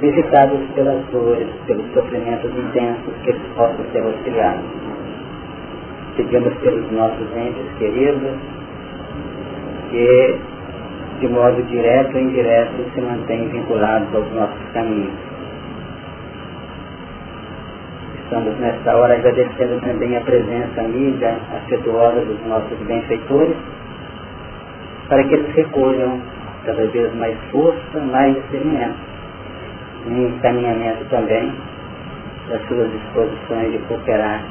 visitados pelas dores, pelos sofrimentos intensos que eles possam ser auxiliados. Pedimos pelos nossos entes queridos que, de modo direto ou indireto, se mantêm vinculados aos nossos caminhos. Estamos nesta hora agradecendo também a presença amiga, afetuosa dos nossos benfeitores, para que eles recolham cada vez mais força, mais discernimento, em encaminhamento também das suas disposições de cooperar,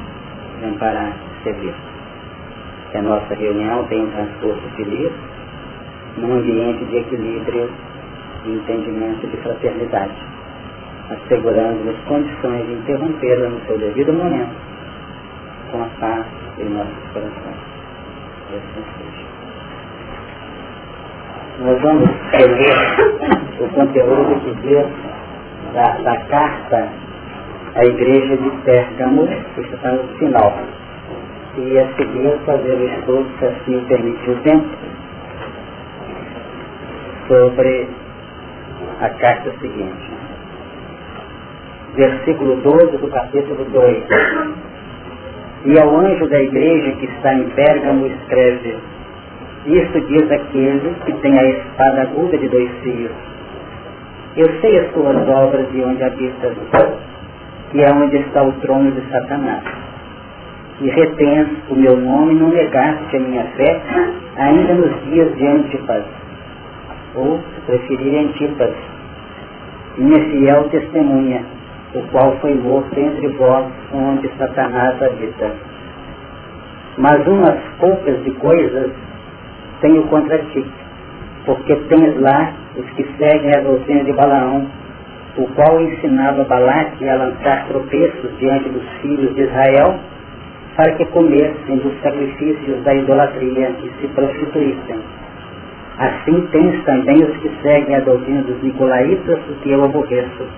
de amparar, servir. Que a nossa reunião tenha um transcorso feliz, num ambiente de equilíbrio, de entendimento, de fraternidade, assegurando-nos condições de interrompê-la no seu devido momento, com a paz em nossos corações. Nós vamos ler o conteúdo que diz da, da carta à igreja de Pérgamo, que está no final. E a seguir fazer o estudo, se assim permite o tempo, sobre a carta seguinte. Versículo 12 do capítulo 2. E ao anjo da igreja que está em Pérgamo escreve, isso diz aquele que tem a espada aguda de dois fios. Eu sei as tuas obras e onde habitas, que é onde está o trono de Satanás. E retens o meu nome não negaste a minha fé, ainda nos dias de Antipas, ou, se preferir, Antipas, minha fiel testemunha, o qual foi morto entre vós, onde Satanás habita. Mas umas poucas de coisas tenho contra ti, porque tens lá os que seguem a doutrina de Balaão, o qual ensinava Balaque a lançar tropeços diante dos filhos de Israel, para que comessem dos sacrifícios da idolatria e se prostituíssem. Assim tens também os que seguem a doutrina dos Nicolaitas, o que eu aborreço.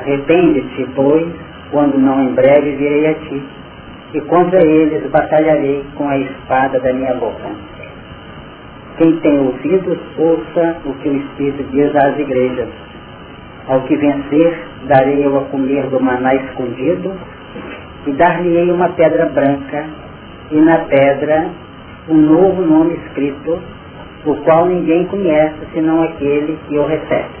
Arrepende-te, pois, quando não em breve virei a ti, e contra eles batalharei com a espada da minha boca. Quem tem ouvidos, ouça o que o Espírito diz às igrejas. Ao que vencer, darei eu a comer do maná escondido, e dar-lhe-ei uma pedra branca, e na pedra um novo nome escrito, o qual ninguém conhece, senão aquele que o recebe.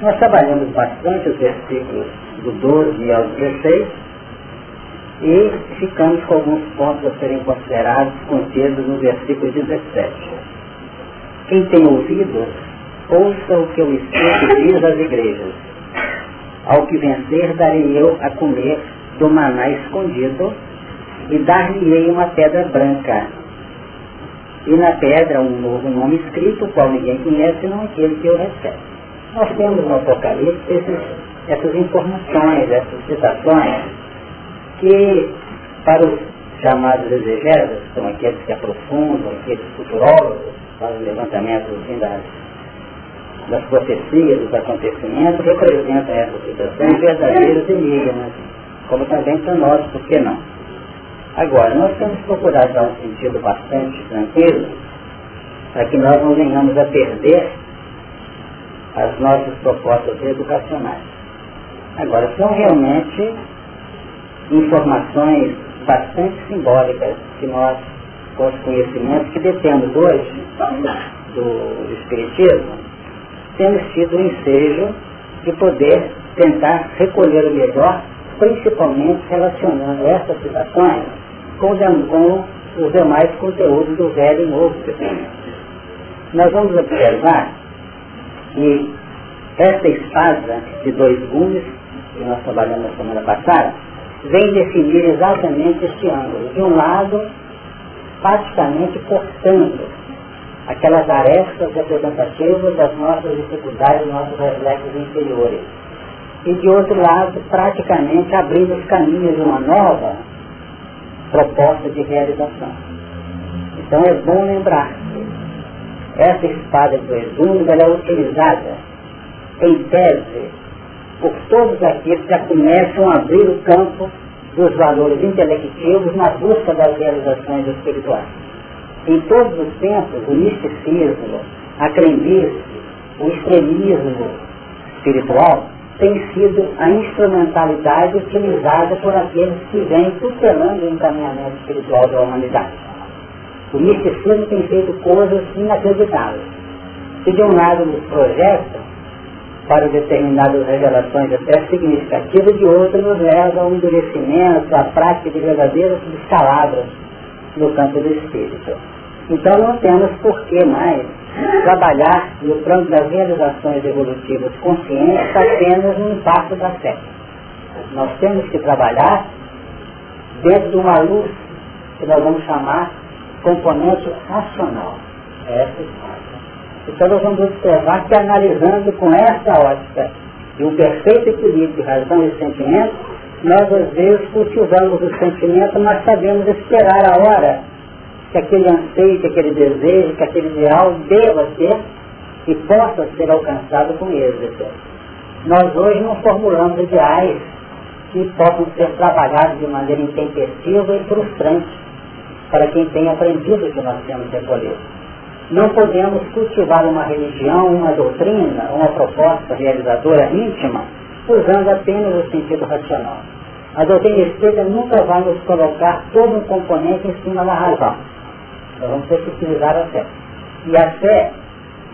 Nós trabalhamos bastante os versículos do 12 ao 16, e ficamos com alguns pontos a serem considerados contidos no versículo 17. Quem tem ouvido, ouça o que o Espírito diz às igrejas. Ao que vencer, darei eu a comer do maná escondido e dar-lhe-ei uma pedra branca. E na pedra um novo nome escrito, qual ninguém conhece, não aquele que o recebe. Nós temos no Apocalipse esses, essas informações, essas citações que para os chamados exegetas, são aqueles que aprofundam, aqueles futurólogos, fazem levantamento assim, das, das profecias, dos acontecimentos, representam essas situações verdadeiros enigmas, como também para nós, por que não? Agora, nós temos que procurar dar um sentido bastante tranquilo para que nós não venhamos a perder as nossas propostas educacionais. Agora, são realmente informações bastante simbólicas que nós, com os conhecimentos que detemos hoje do Espiritismo, temos tido o ensejo de poder tentar recolher o melhor, principalmente relacionando essas situações com, com os demais conteúdos do Velho e Novo Testamento. Nós vamos observar que essa espada de dois gumes, que nós trabalhamos na semana passada, vem definir exatamente este ângulo. De um lado, praticamente cortando aquelas arestas representativas das nossas dificuldades, dos nossos reflexos inferiores. E de outro lado, praticamente abrindo os caminhos de uma nova proposta de realização. Então é bom lembrar, essa espada do exúmio é utilizada em tese por todos aqueles que já começam a abrir o campo dos valores intelectivos na busca das realizações espirituais. Em todos os tempos, o misticismo, a crendice, o extremismo espiritual tem sido a instrumentalidade utilizada por aqueles que vêm tutelando o encaminhamento espiritual da humanidade. O misticismo tem feito coisas inacreditáveis. Se de um lado nos projeta para determinadas revelações até significativas, de outro nos leva ao endurecimento, à prática de verdadeiras descalabras no campo do espírito. Então não temos por que mais trabalhar no plano das realizações evolutivas conscientes apenas no impacto da fé. Nós temos que trabalhar dentro de uma luz que nós vamos chamar componente racional. É essa é Então nós vamos observar que analisando com essa ótica e um perfeito equilíbrio de razão e sentimento, nós às vezes cultivamos o sentimento, mas sabemos esperar a hora que aquele anseio, que aquele desejo, que aquele ideal deva ser e possa ser alcançado com êxito. Nós hoje não formulamos ideais que possam ser trabalhados de maneira intempestiva e frustrante para quem tem aprendido o que nós temos recolhido. Não podemos cultivar uma religião, uma doutrina, uma proposta realizadora íntima, usando apenas o sentido racional. A doutrina espírita nunca vai nos colocar todo um componente em cima da razão. Nós vamos ter que utilizar a fé. E a fé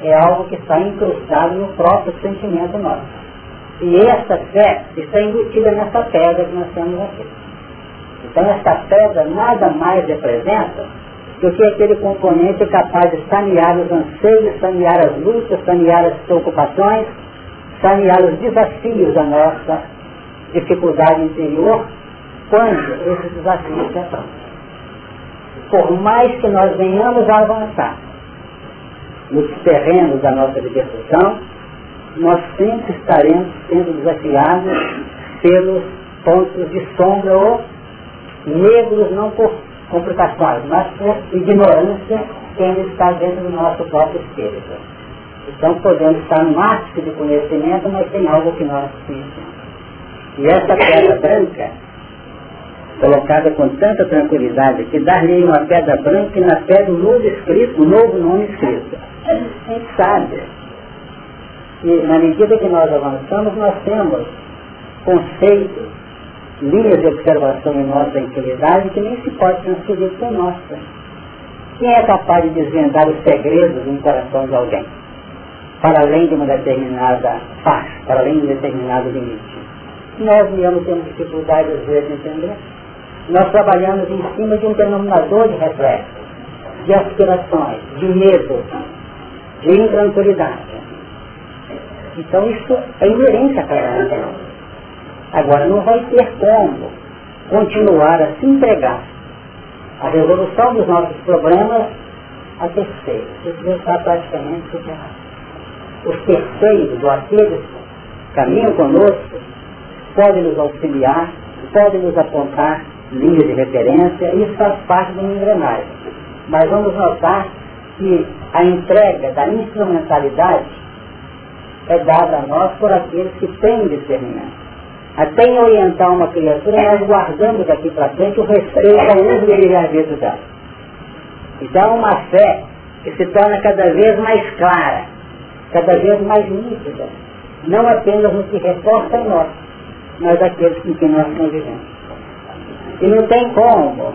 é algo que está incrustado no próprio sentimento nosso. E essa fé está embutida nessa pedra que nós temos aqui. Então essa pedra nada mais representa do que aquele componente capaz de sanear os anseios, sanear as lutas, sanear as preocupações, sanear os desafios da nossa dificuldade interior, quando esses desafios afrontam por mais que nós venhamos a avançar nos terrenos da nossa libertação, nós sempre estaremos sendo desafiados pelos pontos de sombra ou negros, não por complicações, mas por ignorância que ainda está dentro do nosso próprio espírito. Então podemos estar no máximo de conhecimento, mas tem algo que nós conhecemos. E essa pedra branca colocada com tanta tranquilidade que dar-lhe uma pedra branca e na pedra um novo escrito, um novo nome escrito. A gente sabe que na medida que nós avançamos, nós temos conceitos, linhas de observação em nossa intimidade que nem se pode transferir para nossa. Quem é capaz de desvendar os segredos do coração de alguém? Para além de uma determinada faixa, para além de um determinado limite. Nós mesmos temos dificuldade às vezes de entender nós trabalhamos em cima de um denominador de reflexo, de aspirações, de medo, de intranquilidade. Então isso é inerente a cada um Agora, não vai ter como continuar a se entregar a resolução dos nossos problemas a terceiros. Isso já está praticamente superado. Os terceiros, ou aqueles que caminham conosco, podem nos auxiliar, podem nos apontar linha de referência, isso faz parte da engrenagem. Mas vamos notar que a entrega da instrumentalidade é dada a nós por aqueles que têm discernimento. Até em orientar uma criatura, nós guardamos daqui para frente o respeito ao uso do livre-arbítrio dela. Então, uma fé que se torna cada vez mais clara, cada vez mais nítida, não apenas no que reporta em nós, mas aqueles com quem nós convivemos. E não tem como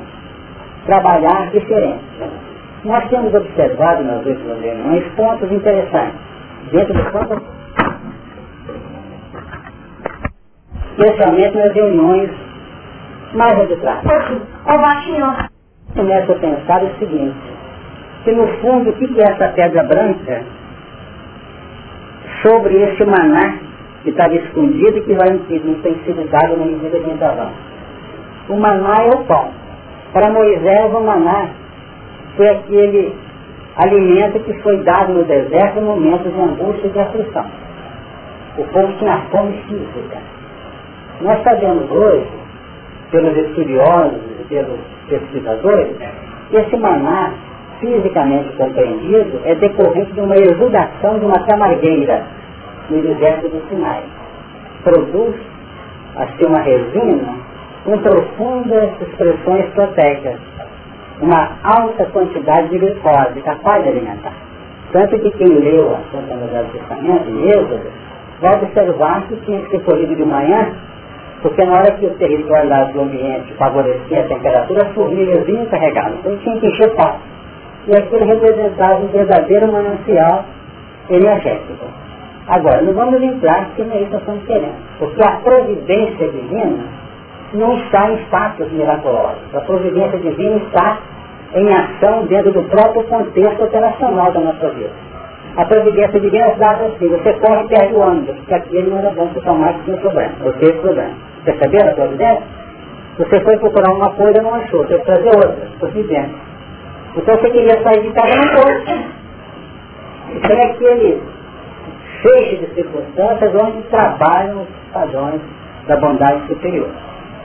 trabalhar diferente. Nós temos observado nas últimas reuniões pontos interessantes. Dentro do ponto especialmente nas reuniões mais baixinho. Começa a pensar o seguinte, que no fundo o que é essa pedra branca sobre esse maná que estava escondido e que vai, não tem sido dado na medida que a gente avança o maná é o pão. Para Moisés, o maná foi aquele alimento que foi dado no deserto no momento de angústia e de aflição. O povo tinha fome física. Nós sabemos hoje, pelos estudiosos e pelos pesquisadores, que esse maná, fisicamente compreendido, é decorrente de uma exudação de uma camargueira no deserto do Sinai. Produz, assim, uma resina com profundas expressões proteicas, uma alta quantidade de glicose capaz de alimentar. Tanto que quem leu a Santa Novela do Testamento, em Êxodo, vai observar que tinha que ser colhido de manhã, porque na hora que o território do ambiente favorecia a temperatura, as formigas vinham carregadas. Então tinha que encher o. E aquilo representava um verdadeiro manancial energético. Agora, não vamos entrar que não é isso nós estamos querendo. Porque a providência divina não está em fatos miraculosos. A providência divina está em ação dentro do próprio contexto operacional da nossa vida. A providência divina é dada assim, você corre e perde o ônibus, porque aquele não era bom para tomar que tinha problema, ou teve problema. Perceberam a providência? Você foi procurar uma coisa e não achou, você trazer outra, providência. Então você queria sair de casa não pôde. Então é aquele feixe de circunstâncias onde trabalham os padrões da bondade superior.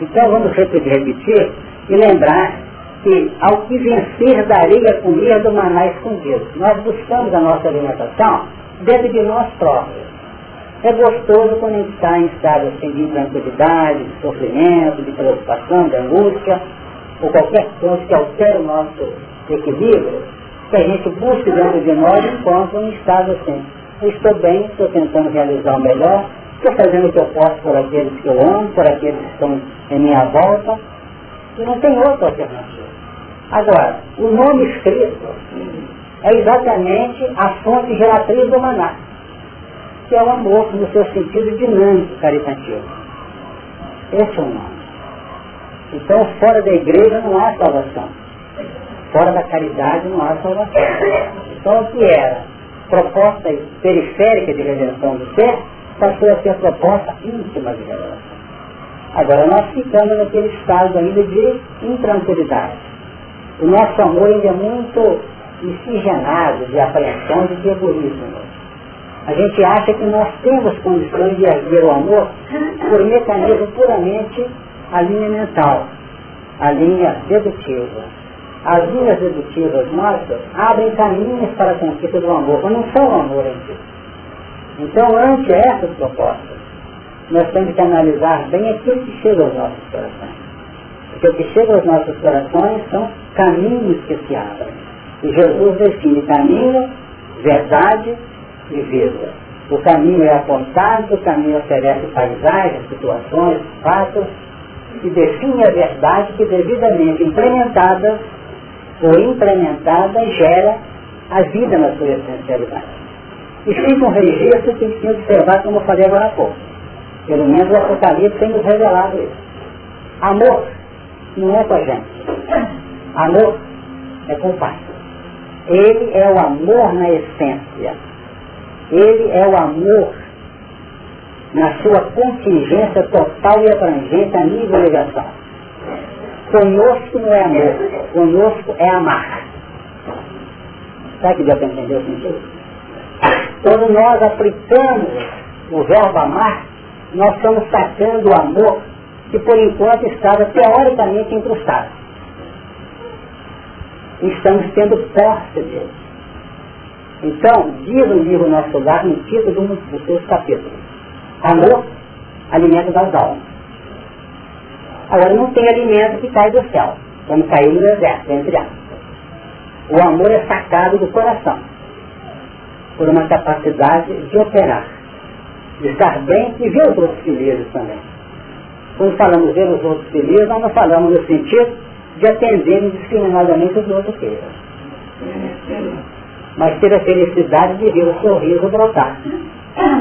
Então vamos repetir e lembrar que ao que vencer darei a comer do maná escondido. Nós buscamos a nossa alimentação dentro de nós próprios. É gostoso quando a gente está em estado assim, de intranquilidade, de sofrimento, de preocupação, de angústia, ou qualquer coisa que altere o nosso equilíbrio, que a gente busque dentro de nós encontra um estado assim. Eu estou bem, estou tentando realizar o melhor, estou fazendo o que eu posso por aqueles que eu amo, por aqueles que estão em minha volta, e não tem outra alternativa. Agora, o nome escrito é exatamente a fonte geratriz do maná, que é o amor no seu sentido dinâmico caritativo. Esse é o nome. Então, fora da igreja não há salvação. Fora da caridade não há salvação. Então, o que era proposta periférica de redenção do ser, passou a ser proposta íntima de revelação. Agora, nós ficamos naquele estado ainda de intranquilidade o nosso amor ainda é muito miscigenado de apreensão de egoísmo. A gente acha que nós temos condições de agir o amor por mecanismo puramente a linha mental, a linha dedutiva. As linhas dedutivas nossas abrem caminhos para a conquista do amor, mas não são o amor em si. Então, ante essas propostas, nós temos que analisar bem aquilo que chega aos nossos corações. Porque o que chega aos nossos corações são caminhos que se abrem. E Jesus define caminho, verdade vida. O caminho é apontado, o caminho oferece paisagens, situações, fatos, e define a verdade que devidamente implementada ou implementada gera a vida na sua essencialidade. E fica um registro que tem que observar, como eu falei agora há pouco. Pelo menos o Apocalipse tem nos revelado isso. Amor não é com a gente. Amor é com o Pai. Ele é o amor na essência. Ele é o amor na sua contingência total e abrangente a nível ligação. Conosco não é amor, conosco é amar. Sabe que deu para entender o sentido? Quando nós aplicamos o verbo amar, nós estamos sacando o amor que por enquanto estava teoricamente incrustado. Estamos tendo posse dele. Então, diz o livro Nosso Lar no título dos seus capítulos. Amor, alimento das almas. Agora, não tem alimento que cai do céu, como caiu no deserto, entre aspas. O amor é sacado do coração, por uma capacidade de operar, de estar bem e ver os outros felizes também. Quando falamos ver os outros felizes, nós não falamos no sentido de atender indiscriminadamente os outros felizes. Mas ter a felicidade de ver o sorriso brotar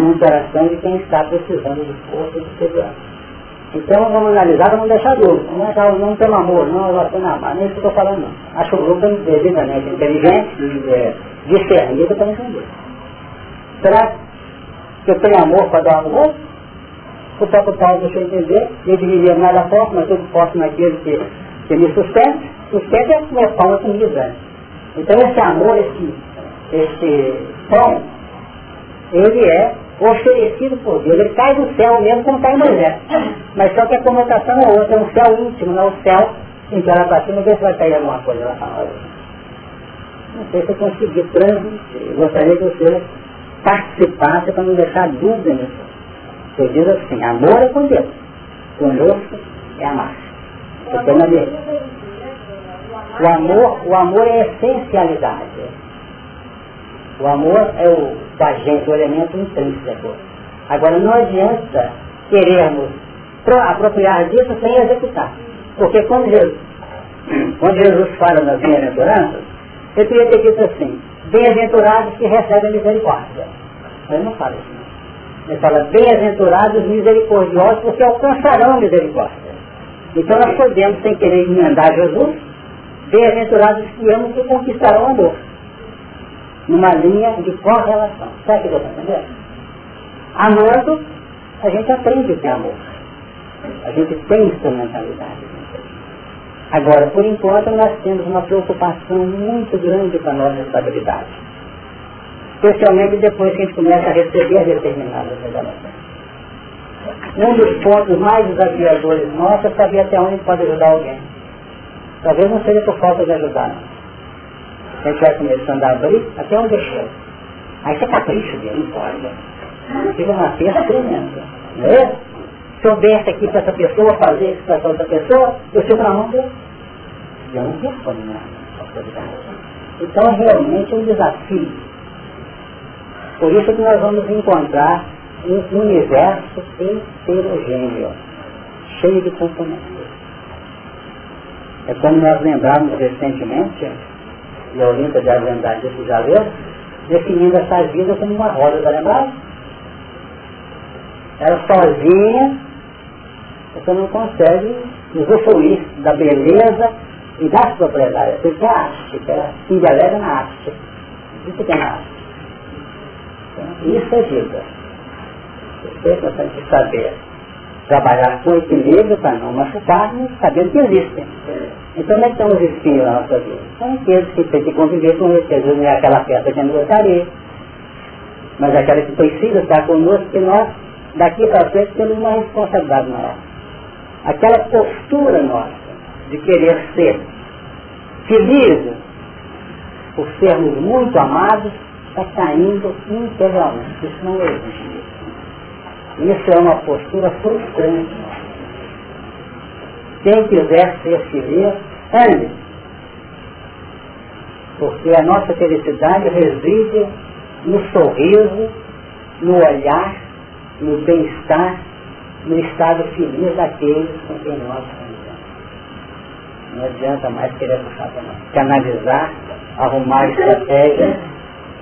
no coração de quem está precisando de força e de segurança. Então vamos analisar, vamos deixar dúvida. Não, é, não tem amor, não, tenho amar, nem isso que eu estou falando não. Acho o grupo devidamente inteligente, é, discernido para entender. Será que eu tenho amor para dar outro? o próprio Paulo deixou entender, eu diria nada posso, mas tudo posso naquele que, que me sustenta, sustenta é meu pão a comida. Então esse amor, esse, esse pão, ele é oferecido por Deus, ele cai do céu mesmo como cai deserto. Mas só que a conotação é outra, é um céu íntimo, não é o céu em que ela para cima, ver se vai cair alguma coisa lá Não sei se eu consegui transmitir, gostaria que você participasse para não deixar dúvida nisso. Eu digo assim, amor é com Deus, conosco é amar. Porque na o amor, o amor é essencialidade. O amor é o, agente, o elemento intrínseco. Agora, não adianta querermos apropriar disso sem executar. Porque quando Jesus, quando Jesus fala nas bem-aventuranças, ele queria ter dito assim, bem-aventurados que recebem misericórdia. Ele não fala isso. Ele fala, bem-aventurados misericordiosos, porque alcançarão misericórdia. Então nós podemos, sem querer emendar Jesus, bem-aventurados que amam que conquistarão o amor. Numa linha de correlação. O que eu estou entendendo? Amando, a gente aprende o que é amor. A gente tem instrumentalidade. Agora, por enquanto, nós temos uma preocupação muito grande com a nossa estabilidade. Especialmente depois que a gente começa a receber determinadas revelações. Um dos pontos mais desafiadores nossos é saber até onde pode ajudar alguém. Talvez não seja por falta de ajudar. A gente vai começando a abrir, até onde deixou. Aí você capricha dele, não pode. Fica uma festa tremenda. Não é? Se eu desse aqui para essa pessoa, fazer isso para outra pessoa, eu fico na mão dele. Eu não respondo nada. Então realmente é um desafio. Por isso que nós vamos encontrar um universo heterogêneo, cheio de componentes. É como nós lembramos recentemente, e a Olinda deve lembrar disso já leu, definindo essa vida como uma roda, tá lembrado? Ela sozinha, você não consegue usufruir da beleza e das propriedades. Porque é arte, que ela se delega na arte. Isso que é na arte. Então, isso é vida. Isso é importante saber. Trabalhar com equilíbrio para não machucar-nos, sabendo que existem. Então, como é estão os espinhos na nossa vida? São aqueles que têm que conviver com eles, que às não é aquela peça que eu gostaria, mas aquela que precisa estar conosco, que nós, daqui para frente, temos uma responsabilidade maior. Aquela postura nossa de querer ser felizes por sermos muito amados, está caindo integralmente. Isso não existe. Isso é uma postura frustrante. Quem quiser ser feliz, ande. Porque a nossa felicidade reside no sorriso, no olhar, no bem-estar, no estado feliz daqueles com quem nós convivemos. Não adianta mais querer puxar para nós. Canalizar, arrumar estratégias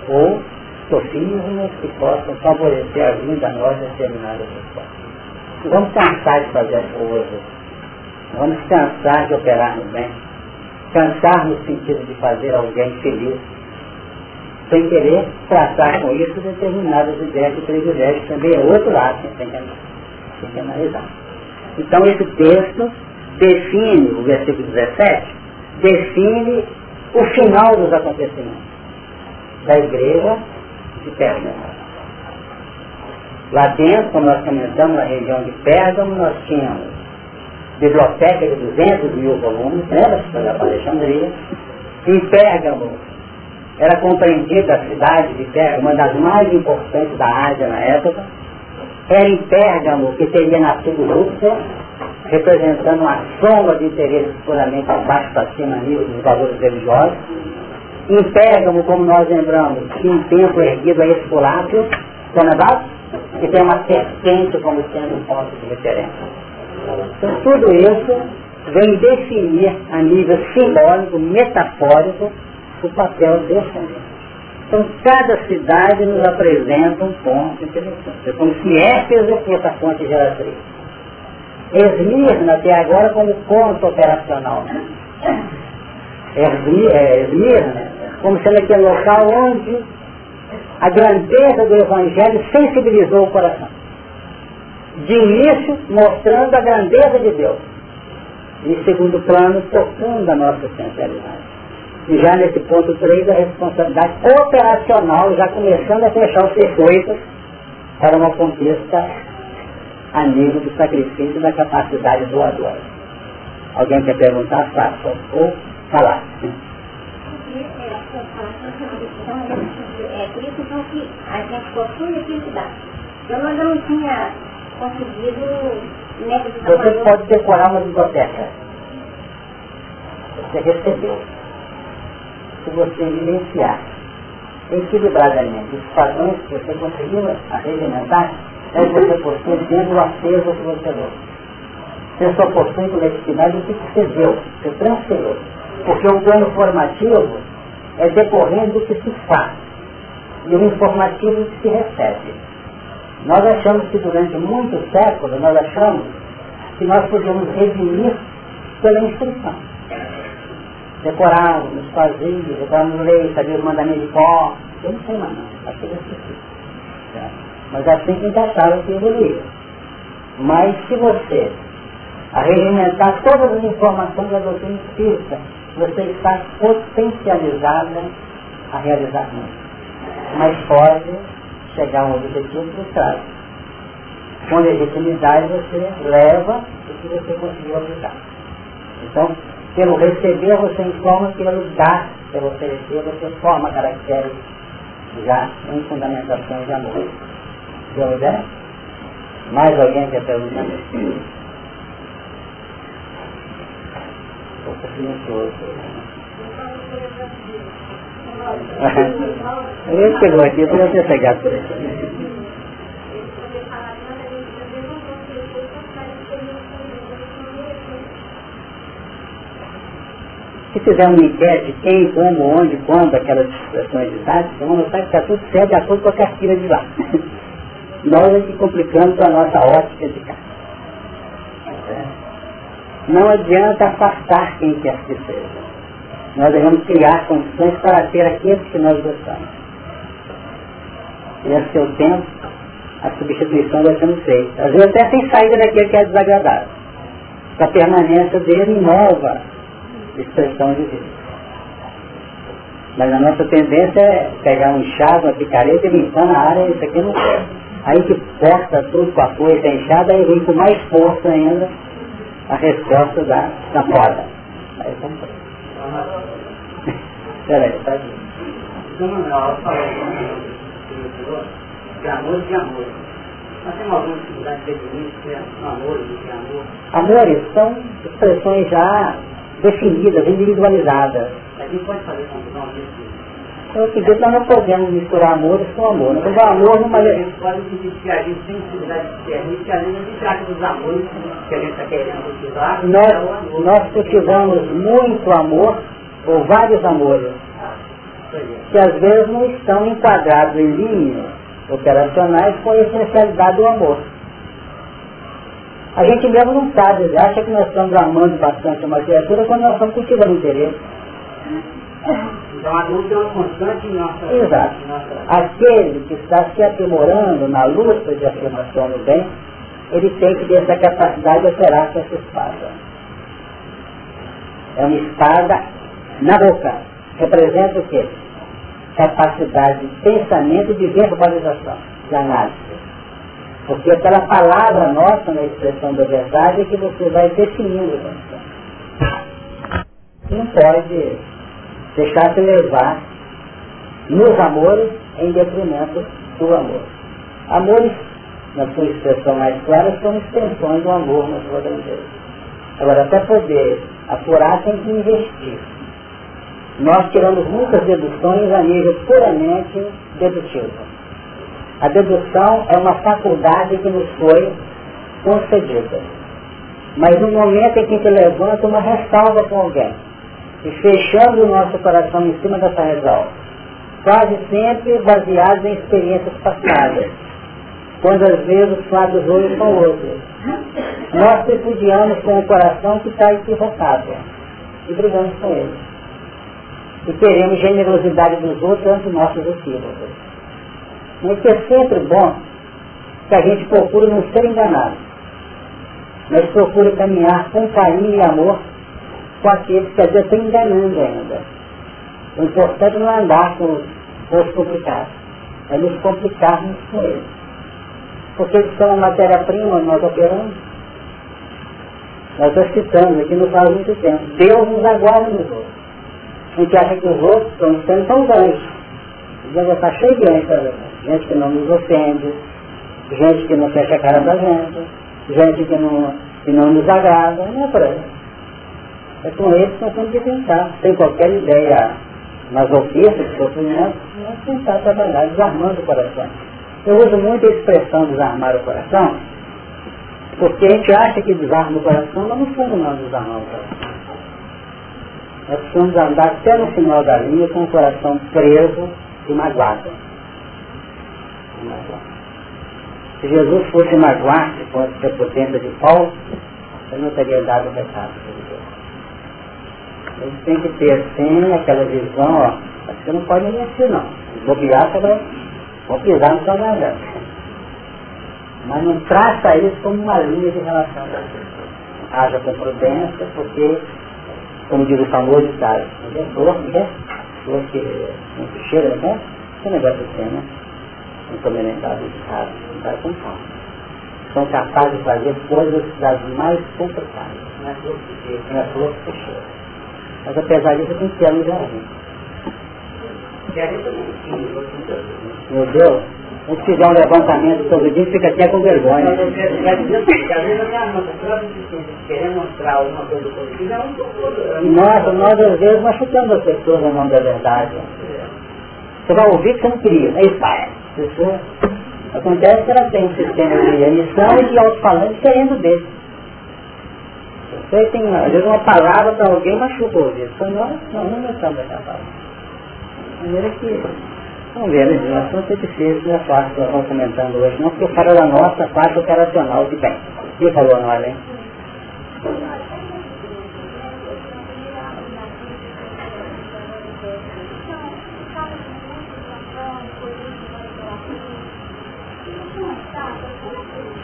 ou sofismas que possam favorecer a vinda a nós de determinadas respostas. Vamos cansar de fazer as coisas. Vamos cansar de operar no bem. Cansar no sentido de fazer alguém feliz. Sem querer tratar com isso determinadas ideias de privilégio. Também é outro lado que, tem que analisar. Então esse texto define, o versículo 17, define o final dos acontecimentos da igreja de Pérgamo. Lá dentro, como nós comentamos, na região de Pérgamo, nós tínhamos biblioteca de 200 mil volumes, lembra se foi Alexandria? Em Pérgamo, era compreendida a cidade de Pérgamo, uma das mais importantes da Ásia na época. Era em Pérgamo que teria nascido Lúcia, representando uma soma de interesses puramente abaixo para cima nível dos valores religiosos. Em Pérgamo, como nós lembramos, tinha um templo erguido a Esculápio, lembrado? Que tem uma serpente como sendo um ponto de referência. Então tudo isso vem definir a nível simbólico, metafórico, o papel desse ambiente. Então cada cidade nos apresenta um ponto interessante. É como se Éfeso fosse a fonte geratriz. Esmirna até agora como ponto operacional. Né? Esmirna como sendo aquele local onde a grandeza do Evangelho sensibilizou o coração. De início, mostrando a grandeza de Deus. Em segundo plano, tocando a nossa sensibilidade. E já nesse ponto 3, a responsabilidade operacional, já começando a fechar os circuitos para uma conquista a nível do sacrifício da capacidade doadora. Alguém quer perguntar? Faça. Ou falar é por isso então que a gente possui que dá. Eu ainda não tinha conseguido Você pode decorar uma biblioteca. Você recebeu. Se você vivenciar equilibradamente. Os padrões que você conseguiu arregimentar é o que você possui dentro do acervo que você deu. Você só possui coletividade o que você deu, você transferiu. Porque o plano formativo é decorrendo do que se faz e o informativo do que se recebe. Nós achamos que durante muitos séculos, nós achamos que nós podíamos redimir pela instrução. Decorávamos, fazíamos, decorávamos leis, sabíamos os mandamentos de pó. Eu não sei mais não, acho que eu esqueci. Mas assim que encaixava que evoluía. Mas se você arregimentar todas as informações da doutrina espírita, você está potencializada a realizar muito. Mas pode chegar a um objetivo frustrado. Com legitimidade você leva o que você conseguiu aplicar. Então, pelo receber você informa, pelo dar, pelo oferecer, você forma caracteres já em fundamentações de amor. Deu ideia? Mais alguém quer perguntar? Pouco silencioso. Ele chegou aqui, eu podia ter chegado por ele. Se fizer uma enquete, quem, como, onde, quando, aquelas expressões didáticas, vamos notar que está tudo certo de acordo com a cartilha de lá. Nós é que complicamos a nossa ótica de cá. Não adianta afastar quem quer que seja. Nós devemos criar condições para ter aqueles que nós gostamos. E a seu tempo, a substituição vai sendo feita. Às vezes até sem saída daquele que é desagradável. A permanência dele nova expressão de vida. Mas a nossa tendência é pegar um enxado, uma picareta e limpar na área, isso aqui não serve. Aí que porta tudo com a coisa enxada, aí vem com mais força ainda a resposta da, da poda. Aí estamos Peraí, tá aqui. Então, falou de amor e de amor. Nós temos alguma dificuldade de definir que é amor e de amor? Amores são expressões já definidas, individualizadas. A gente pode fazer confusão disso? Eu acredito que nós não podemos misturar amores com amor. Não o amor numa... A gente pode dizer que a gente tem necessidade de discernir que a gente trata dos amores que a gente está querendo cultivar. Nós, é nós cultivamos muito amor, ou vários amores, que às vezes não estão enquadrados em linhas operacionais com a essencialidade do amor. A gente mesmo não sabe, acha que nós estamos amando bastante uma criatura quando nós estamos cultivando interesse. Então a luta é uma constante em nossa Exato. Aquele que está se aprimorando na luta de afirmação do bem, ele tem que ter essa capacidade de operar com essa espada. É uma espada na boca. Representa o quê? Capacidade de pensamento e de verbalização, de análise. Porque aquela palavra nossa na expressão da verdade é que você vai definindo não pode deixar se levar nos amores em detrimento do amor. Amores, na sua expressão mais clara, são extensões do amor na sua grandeza. Agora, até poder apurar, tem que investir. Nós tiramos muitas deduções a nível puramente dedutivo. A dedução é uma faculdade que nos foi concedida. Mas no momento em que gente levanta uma ressalva com alguém, e fechando o nosso coração em cima dessa ressalva, quase sempre baseado em experiências passadas, quando às vezes os fatos hoje são outros. Nós repudiamos com o coração que está equivocado e brigamos com ele. E queremos generosidade dos outros ante nossos equívocos. Mas é sempre bom que a gente procure não ser enganado. Mas procure caminhar com carinho e amor com aqueles que vezes estão enganando ainda. O importante não é andar com os complicados, é nos complicarmos com eles. Porque eles são a matéria-prima nós operamos. Nós citando aqui não faz muito tempo. Deus nos aguarda nos outros. A gente acha que os outros estão sendo tão grandes. Deus está cheio de anjos gente que não nos ofende, gente que não fecha a cara da gente, gente que não, que não nos agrada, não é por aí. É com eles que nós temos que pensar, sem qualquer ideia masoquista, de sofrimento, nós tentar trabalhar desarmando o coração. Eu uso muito a expressão desarmar o coração, porque a gente acha que desarma o coração, mas no fundo não desarmar o coração. Nós precisamos andar até no final da linha com o coração preso e magoado. Se Jesus fosse magoar-se com a prepotência de Paulo, ele não teria dado o recado. Ele tem que ter assim aquela visão, ó, você não pode investir não. Bobear, vai, vou pisar no seu garganta. Mas não traça isso como uma linha de relação. Haja com prudência, porque como diz o famoso ditado, é flor, né? Flor que não cheira, né? Esse negócio assim, né? Lembrado do ditado, não vai com calma. São capazes de fazer coisas das mais complicadas. Não é flor que cheira, Mas apesar disso, ter no jardim. Meu Deus, se fizer um levantamento todo dia, fica até com vergonha. Nossa, nós às vezes machucamos as pessoas no nome da verdade. Você vai ouvir que você não queria, aí sai. Acontece que ela tem um sistema de emissão e de alto-falante querendo ver. Você tem, às vezes, uma palavra para alguém machuca o ouvido. Então nós, não estamos essa palavra. De maneira que Vamos ver, né? O assunto é difícil, não é fácil, nós vamos comentando hoje, não, porque fora da nossa parte operacional de bem. Quem falou não, hein?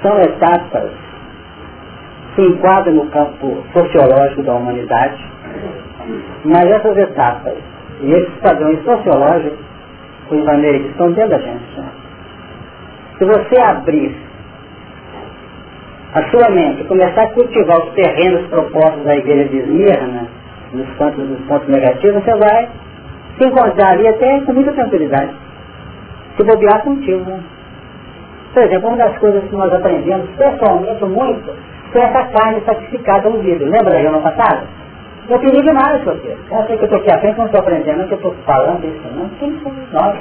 São etapas que enquadram no campo sociológico da humanidade, mas essas etapas e esses padrões sociológicos Ivanei, que estão dentro da gente. Né? Se você abrir a sua mente, começar a cultivar os terrenos propostos da igreja de Esmirna, nos pontos, nos pontos negativos, você vai se encontrar ali até com muita tranquilidade. Se bobear contigo. Né? Por exemplo, uma das coisas que nós aprendemos pessoalmente muito foi essa carne sacrificada no vidro. Lembra da reunião passada? Eu pedi demais, porque eu sei que eu estou aqui à frente, não estou aprendendo, eu estou falando isso, não. Quem somos nós,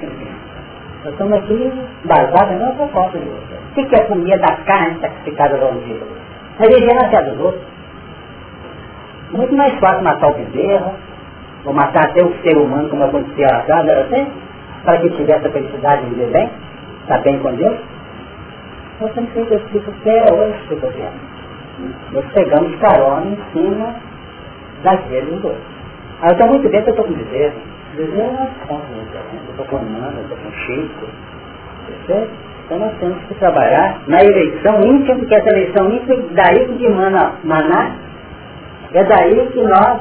Nós estamos aqui baseados na nossa falta de você. O que é comer da carne sacrificada ao dia? Religião é dos outros. Muito mais fácil matar o bezerro, ou matar até o ser humano, como acontecia lá atrás, era assim, para que tivesse a felicidade de viver bem, estar bem com Deus. Feito esse tipo até hoje, que Nós pegamos carona em cima daquele dois. Aí eu estou muito bem que eu estou com bezerro. Bezerro é conta, eu estou com Nanda, eu estou com Chico. Então nós temos que trabalhar na eleição íntima, porque essa eleição íntima é daí que dimana maná, é daí que nós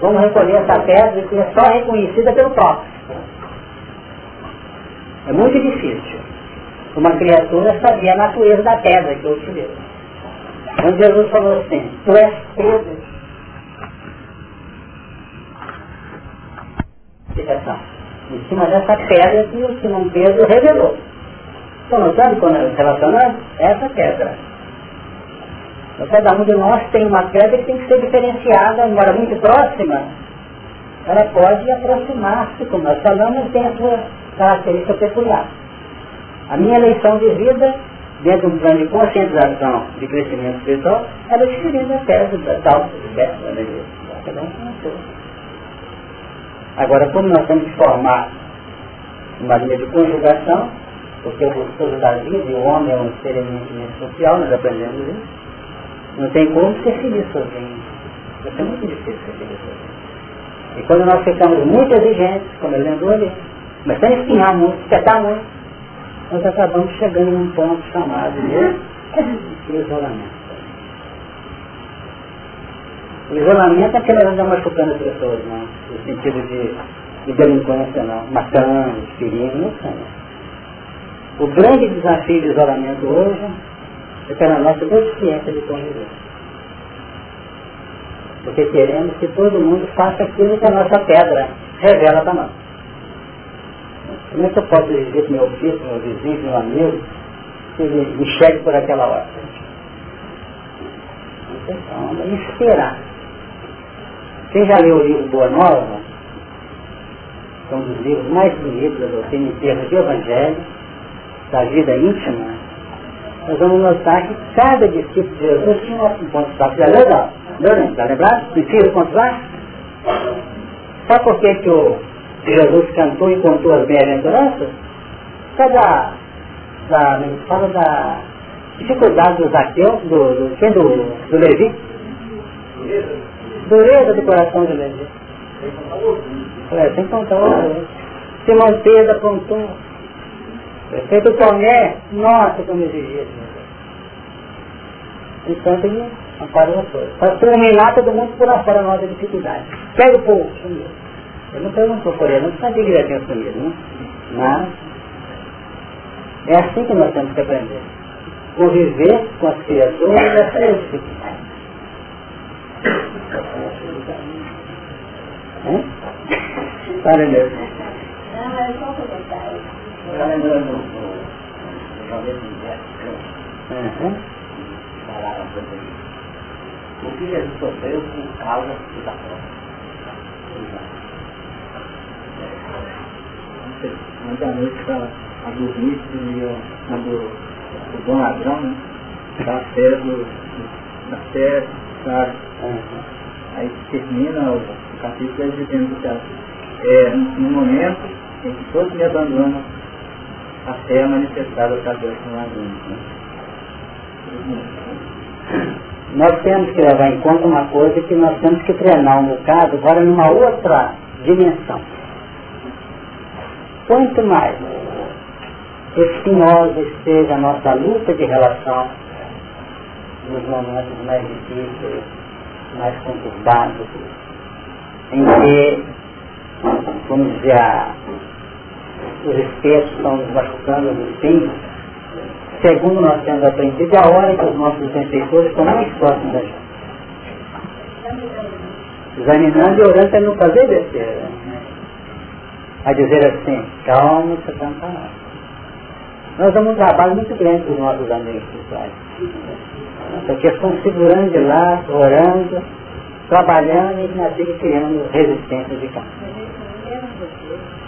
vamos recolher essa pedra que é só reconhecida pelo próprio. É muito difícil uma criatura saber a natureza da pedra que eu utilizo. Quando Jesus falou assim, tu és pedra explicação. Em cima dessa pedra que o Simão Pedro revelou. Estão notando quando é relacionado? Essa pedra. Cada um de nós tem uma pedra que tem que ser diferenciada, embora muito próxima, ela pode aproximar-se, como nós falamos, tem a sua característica peculiar. A minha eleição de vida, dentro de um plano de conscientização de crescimento espiritual, ela diferente da pedra da alta de beleza. Cada um tem a sua. Agora, como nós temos que formar uma linha de conjugação, porque o gostoso da vida, e o homem é um ser eminentemente social, nós aprendemos isso, não tem como ser feliz sozinho. Isso é muito difícil ser feliz sozinho. E quando nós ficamos muito exigentes, como ele lembrou ali, começamos a espinhar muito, espetar muito, nós acabamos chegando num ponto chamado de isolamento. O isolamento é aquele não machucando as pessoas, não. No sentido de, de delinquência, não. Matando, ferindo, não. O grande desafio do isolamento hoje é pela nossa deficiência de convivência. Porque queremos que todo mundo faça aquilo que a nossa pedra revela para nós. Como é que eu posso dizer que meu filho, meu vizinho, meu amigo, que ele me chegue por aquela hora? Então, esperar quem já leu o livro Boa Nova, que é um dos livros mais bonitos da doutrina em termos de evangelho, da vida íntima, nós vamos notar que cada discípulo de Jesus tinha um ponto fraco. Já legal? Está lembrado? Discípulo ponto? Sabe por que, que o Jesus cantou e contou as bem-aventuranças? Cada da, fala da dificuldade do Zaqueu, do, do, quem do, do Levi? Dureza do coração do Levi. É, que contar outra Simão Pedro apontou. Feito Tomé, nossa, como exigia. Então tem uma parada toda. Para terminar todo mundo por fora a nossa dificuldade. Quer o povo Eu não perguntou por ele, não sabia que ele tinha sumido, né? Mas é assim que nós temos que aprender. Conviver com as criaturas as criaturas. Hein? Para mesmo. Não, é só comentário. Uhum. Falaram sobre isso. O que Jesus sofreu por causa da prova. Ontem à noite para a dormir e quando o bom ladrão, né? Da fé do, da fé, sabe? Uhum. Aí termina o, capítulo dizendo que é, no momento em que todos me abandonam, a fé é manifestada Deus no ladrão. Nós temos que levar em conta uma coisa que nós temos que treinar um bocado agora numa outra dimensão. Quanto mais espinhosa esteja a nossa luta de relação nos momentos mais difíceis, mais conturbados, em que, vamos dizer, os espetos estão nos machucando nos fins, segundo nós temos aprendido, é a hora que os nossos benfeitores estão mais próximos da gente. Examinando e orando para não fazer besteira. A dizer assim, calma, você está nós damos um trabalho muito grande para os nossos amigos espirituais. Porque estão segurando de lá, orando, trabalhando e nós fica criando resistência de cá.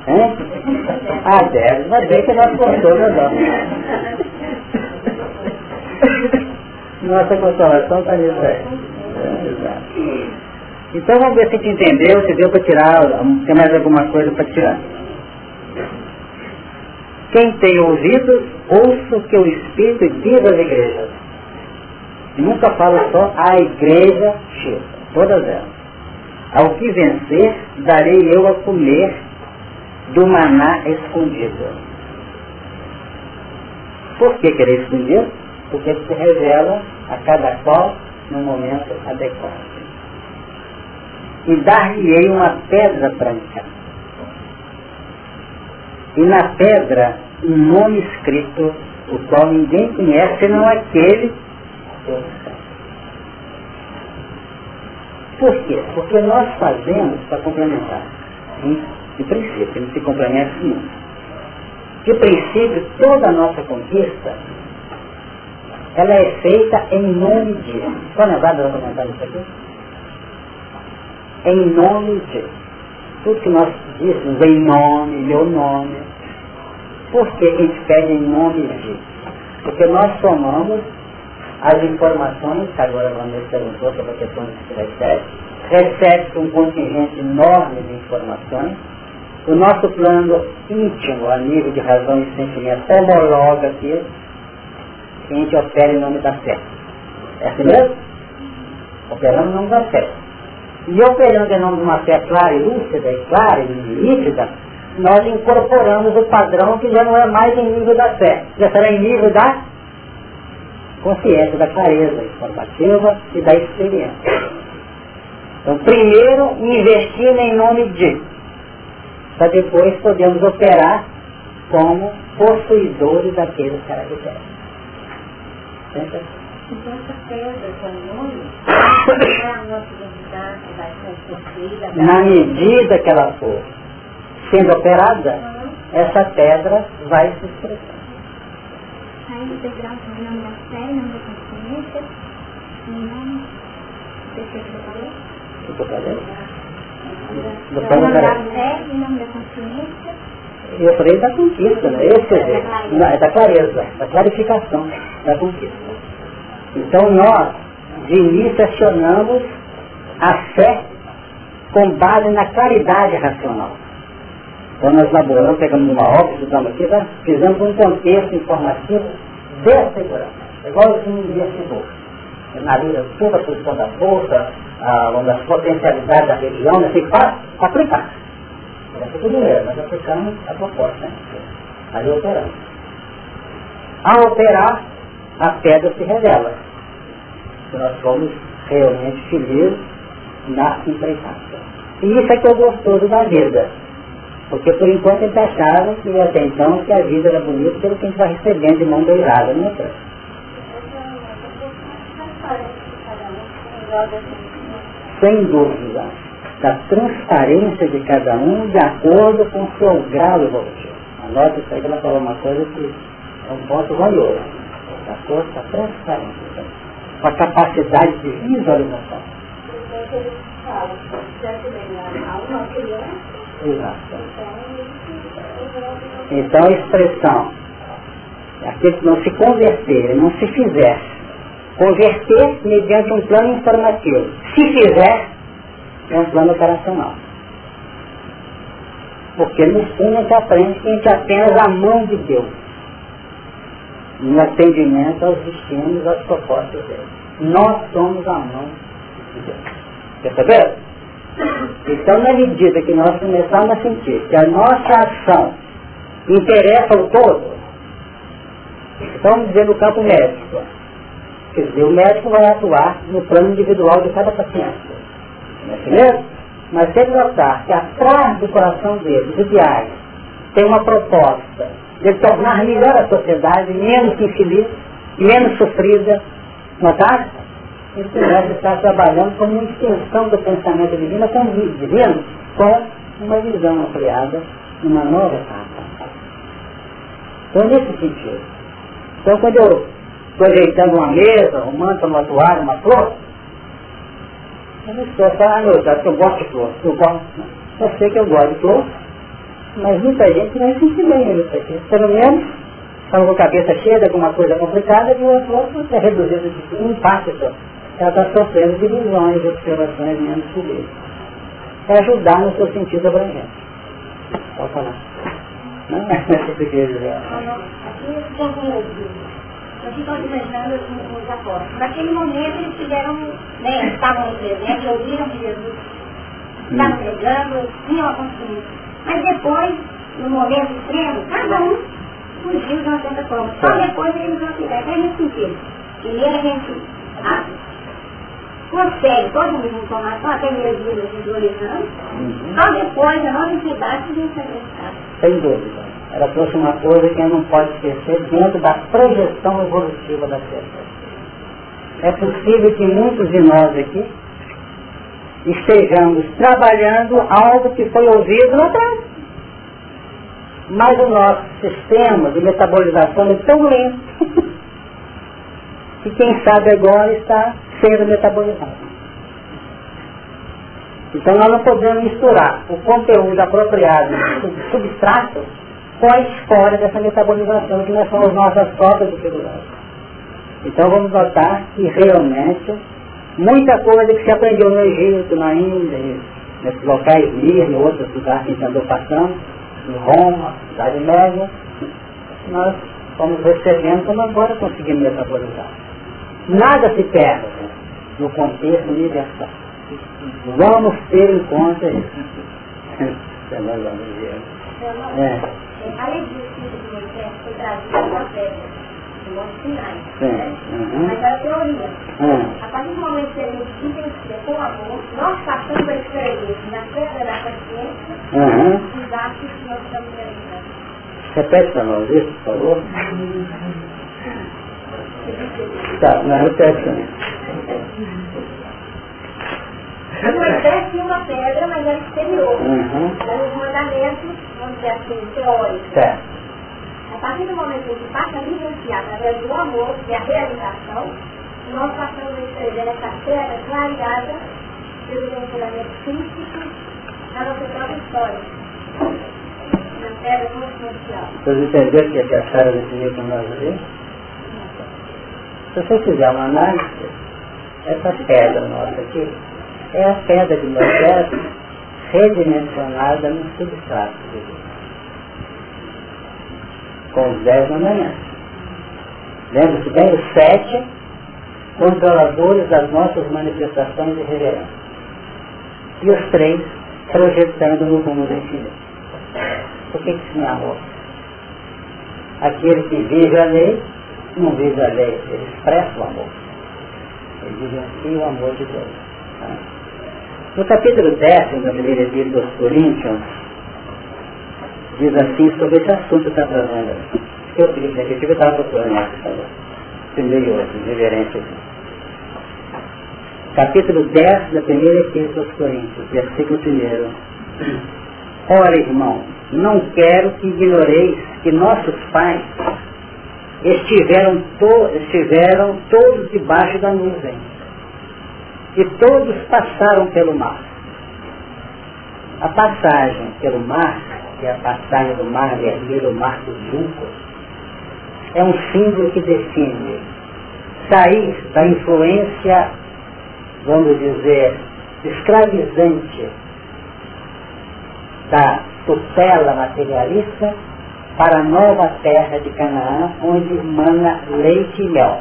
Hein? Ah, deve, mas bem que nós gostamos, não. Nossa consolação está nisso aí. Então vamos ver se a gente entendeu, se deu para tirar, tem mais alguma coisa para tirar. Quem tem ouvidos, ouça o que o Espírito diz às igrejas. Nunca fala só a igreja X, todas elas. Ao que vencer, darei eu a comer do maná escondido. Por que querer esconder? Porque se revela a cada qual no momento adequado. E dar-lhe-ei uma pedra branca e na pedra um nome escrito, o qual ninguém conhece, não aquele Por quê? Porque nós fazemos para complementar. De princípio, não se complementa nunca. De princípio, toda a nossa conquista, ela é feita em nome de. Está lembrado de comentar isso aqui? Em nome de. Tudo que nós dizemos em nome, meu nome. Por que a gente pede em nome de? Porque nós somamos as informações, que agora a Vanessa perguntou sobre a questão do recebe, recebe um contingente enorme de informações. O nosso plano íntimo, a nível de razão e sentimento, homologa aqui que a gente opera em nome da fé. É assim mesmo? Operando em nome da fé. E operando em nome de uma fé clara e lúcida, e clara e nós incorporamos o padrão que já não é mais em nível da fé, já será em nível da consciência, da clareza informativa e da experiência. Então, primeiro, investindo em nome de, para depois podermos operar como possuidores daqueles caracteres. Então essa pedra com o nome é a nossa identidade vai ser construída. Na medida que ela for sendo operada, uhum. essa pedra vai se expressar. Aí o degrau o nome da fé, nome da consciência, o nome do que eu falei? O que eu falei? Do plano da fé, em nome da consciência. Eu falei da conquista, né? Esse é, não, é da clareza, da clarificação da conquista. Então nós, de início, acionamos a fé com base na claridade racional. Então nós elaboramos, pegamos uma obra, estudamos aqui, tá? fizemos um contexto informativo de segurança. É igual assim um investidor. Analisa toda a posição da bolsa, a, das potencialidades da região, né? Assim, para aplicar. É tudo dinheiro, mas aplicamos a proposta, né? Aí operamos. Ao operar, a pedra se revela. Nós somos realmente felizes na empreitada. E isso é que é gostoso da vida. Porque por enquanto ele achava que até então que a vida era bonita pelo que a gente vai recebendo de mão beijada, não é? Sem dúvida, da transparência de cada um de acordo com o seu grau evolutivo. Anota isso aí ela falou uma coisa que é um ponto valioso. De acordo com a transparência, com a capacidade de visualização. Exato. Então a expressão, aquele que não se converter, não se fizer, converter mediante um plano informativo. Se fizer, é um plano operacional. Porque no fundo a gente aprende que a gente é apenas a mão de Deus. No atendimento aos destinos, às propostas dele. Nós somos a mão de Deus. Percebeu? Então, na medida que nós começamos a sentir que a nossa ação interessa ao todo, vamos dizer no campo médico, quer dizer, o médico vai atuar no plano individual de cada paciente. Não é assim mesmo? Mas se ele notar que atrás do coração dele, do diário, tem uma proposta de tornar melhor a sociedade, menos infeliz, menos sofrida, notar? ele deve estar trabalhando como uma extensão do pensamento divino, com divino, com uma visão ampliada numa nova etapa. Então, nesse sentido. Então, quando eu estou ajeitando uma mesa, um manto, uma toalha, uma flor, eu não estou falando, ah, eu gosto de flor, eu gosto. Eu sei que eu gosto de flor, mas muita gente não sente bem isso aqui. Pelo menos, estão com a cabeça cheia de alguma coisa complicada e o flor é reduzido de um só ela está sofrendo divisões, observações menos felizes. É ajudar no seu sentido abrangente. Pode falar. Não é essa que eu dizer. Eu fico imaginando os apóstolos. Naquele momento eles tiveram, né, estavam no presente, ouviram que Jesus estava pregando, tinham a consciência. Mas depois, no momento extremo, cada um fugiu de uma certa forma. Só depois eles não tiveram. É nesse sentido. Primeiro a gente consegue toda a informação, até mesmo dois anos, uhum. só depois a nova entidade se diferenciar. Sem dúvida. Ela trouxe uma coisa que não pode esquecer dentro da projeção evolutiva da pessoa. É possível que muitos de nós aqui estejamos trabalhando algo que foi ouvido lá atrás. Mas o nosso sistema de metabolização é tão lento que quem sabe agora está sendo metabolizado. Então nós não podemos misturar o conteúdo apropriado do substrato com a história dessa metabolização, que nós somos nossas próprias dificuldades. Então vamos notar que realmente muita coisa que se aprendeu no Egito, na Índia, nesses locais, Mir, em outros lugares que a gente andou passando, em Roma, Cidade Média, nós fomos recebendo como agora conseguimos metabolizar. Nada se perde no contexto universal. Vamos ter em conta isso. é. Sinai. Né? Uhum. Mas a teoria. Uhum. A partir do momento que ele vivencia com amor, nós passamos a escrever na pedra da consciência uhum. os atos que nós estamos realizando. Repete para nós isso, por favor. Tá, não repete tinha uma pedra, mas era exterior. Uhum. Os mandamentos, vamos dizer assim, teóricos. Certo. A partir do momento que passa a vivenciar através do amor e a realização, nós passamos a escrever essa pedra clareada pelo ensinamento físico Ela foi própria história. Na terra consubstancial. Vocês entenderam o que a Sara definiu para nós aqui? Se você fizer uma análise, essa pedra nossa aqui é a pedra de Moisés redimensionada no substrato de Deus. Com os dez mandamentos. Lembra-se bem, os sete controladores das nossas manifestações de reverência. E os três projetando no rumo do infinito. Por que que se me amor? Aquele que vive a lei, não vive a lei, ele expressa o amor. Ele vivencia o amor de Deus. Tá? No capítulo 10 da primeira Bíblia dos Coríntios, diz assim sobre esse assunto que está trazendo. Eu pedi aqui, eu estava procurando essa primeiro e outro, reverência aqui. Capítulo 10 da primeira Epístola aos Coríntios, versículo 1. Ora, irmão, não quero que ignoreis que nossos pais estiveram, to estiveram todos debaixo da nuvem. E todos passaram pelo mar. A passagem pelo mar, que é a passagem do mar vermelho, o mar dos juncos, é um símbolo que define sair da influência, vamos dizer, escravizante da tutela materialista para a nova terra de Canaã, onde mana leite e mel.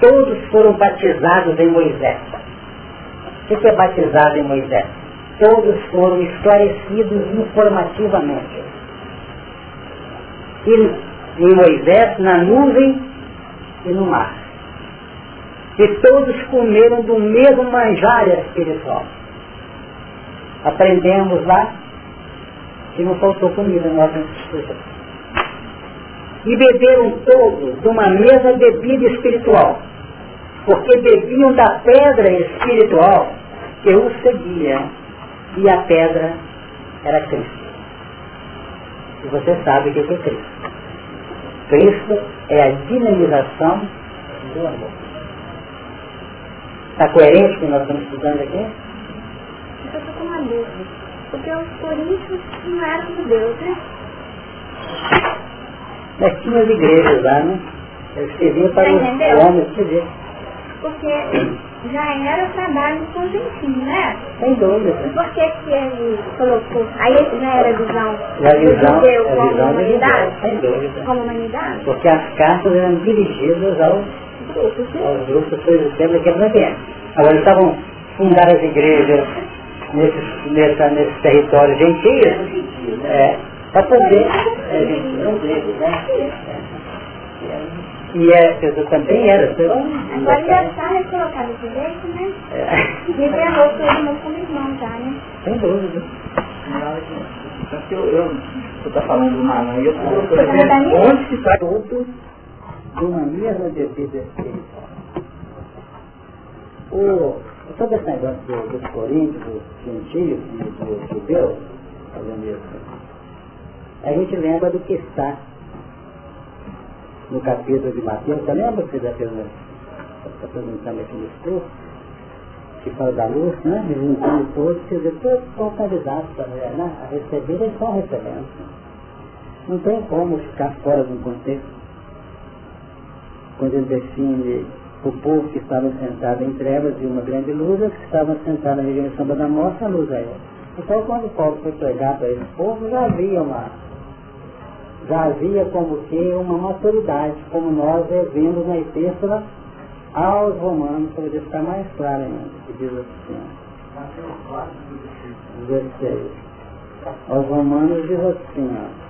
Todos foram batizados em Moisés. O que é batizado em Moisés? Todos foram esclarecidos informativamente. E em Moisés, na nuvem e no mar. E todos comeram do mesmo manjar espiritual. Aprendemos lá que não faltou comida na instituição. E beberam todos de uma mesma bebida espiritual, porque bebiam da pedra espiritual que os seguia, e a pedra era Cristo. E você sabe o que é Cristo. Cristo é a dinamização do amor. Está coerente com o que nós estamos estudando aqui? Eu estou com uma dúvida. Porque os coríntios não eram judeus, né? Mas tinha as igrejas lá, né? Eu escrevia para Você os homens escrever. Porque já era trabalho com gentil, né? Sem dúvida. E por que que ele colocou? Aí já era visão a visão, judeu a como visão humanidade? sem dúvida. Como humanidade? Porque as cartas eram dirigidas aos, Grupos, né? aos grupos presbiterianos daquele ambiente. Agora eles estavam fundando as igrejas nesse, nessa, nesse território gentil, é, para poder, é, gentil, né? É. E é, eu também era, seu Agora já está né, colocado desse jeito, né? é, E enterrou todo mundo como irmão já, né? sem dúvida. Só que eu, eu, você está falando do né? eu estou Você tá onde que está Todos de uma mesma bebida espiritual. O, todo esse negócio do- dos coríntios, dos gentios e dos judeus, fazendo isso, a gente lembra do que está no capítulo de Mateus. Você lembra que já está apresentando aqui no estudo? Que fala da luz, né? Juntando todos, quer dizer, todos são convidados para né? a receber, eles estão recebendo. Não tem como ficar fora de um contexto quando ele define o povo que estava sentado em trevas e uma grande luz, os que estavam sentados na região sombra da morte, a luz é ela. Então, quando Paulo foi pregar para esse povo, já havia uma, já havia como que uma maturidade, como nós vemos na epístola aos romanos, para poder ficar mais claro ainda, que diz assim, ó, 16. Aos romanos diz assim, ó,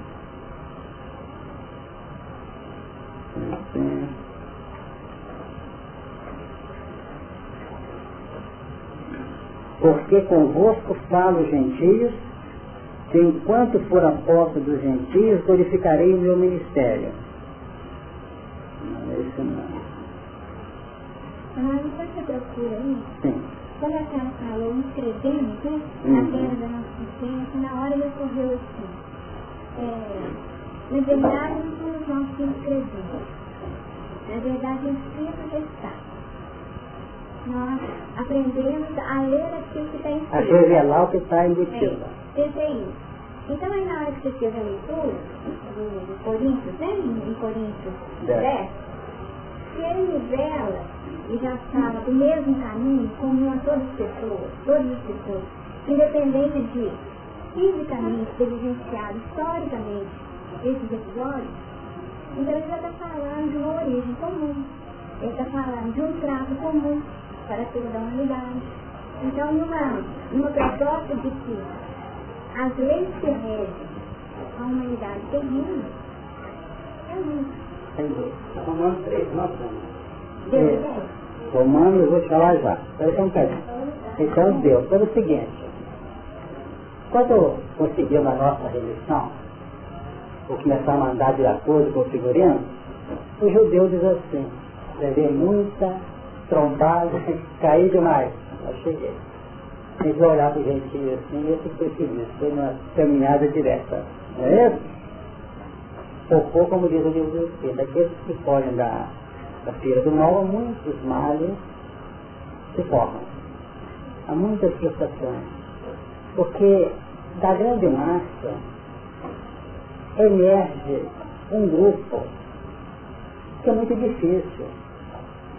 porque convosco falo gentios, que enquanto for apóstolo dos gentios, glorificarei o meu ministério. Não, é isso não. Ah, não você procura aí? Sim. Quando a senhora falou inscrevendo, né? Uhum. Na terra da nossa consciência, na hora ele ocorreu assim. É, na verdade, não somos nós que inscrevemos. Na verdade, o Espírito já está. nós aprendemos a ler aquilo que está escrito. A revelar o que está embutido. TCI. Então aí na hora que você fez a leitura, do Coríntios, né? Em Coríntios 10, se ele revela e já estava do mesmo caminho, como a todas as pessoas, todas as pessoas, independente de fisicamente ter vivenciado historicamente esses episódios, então ele já está falando de uma origem comum. Ele está falando de um trato comum para toda a humanidade. Então, numa, numa proposta de que as leis que regem a humanidade terrível é muito. Romanos 3, 9 é. Romanos, eu vou falar já. Espera só um bocadinho. Então, Deus, pelo seguinte. Quando conseguimos a nossa remissão, ou começar a mandar de acordo com o figurino, o judeu diz assim, levei muita trombada, caí demais. Eu cheguei. A gente vai olhar para o gentil assim, foi feliz, foi uma caminhada direta. Não é isso? Como diz o livro do Espírito, aqueles que fogem da, da feira do mal, muitos males se formam. Há muitas frustrações. Porque da grande massa emerge um grupo que é muito difícil.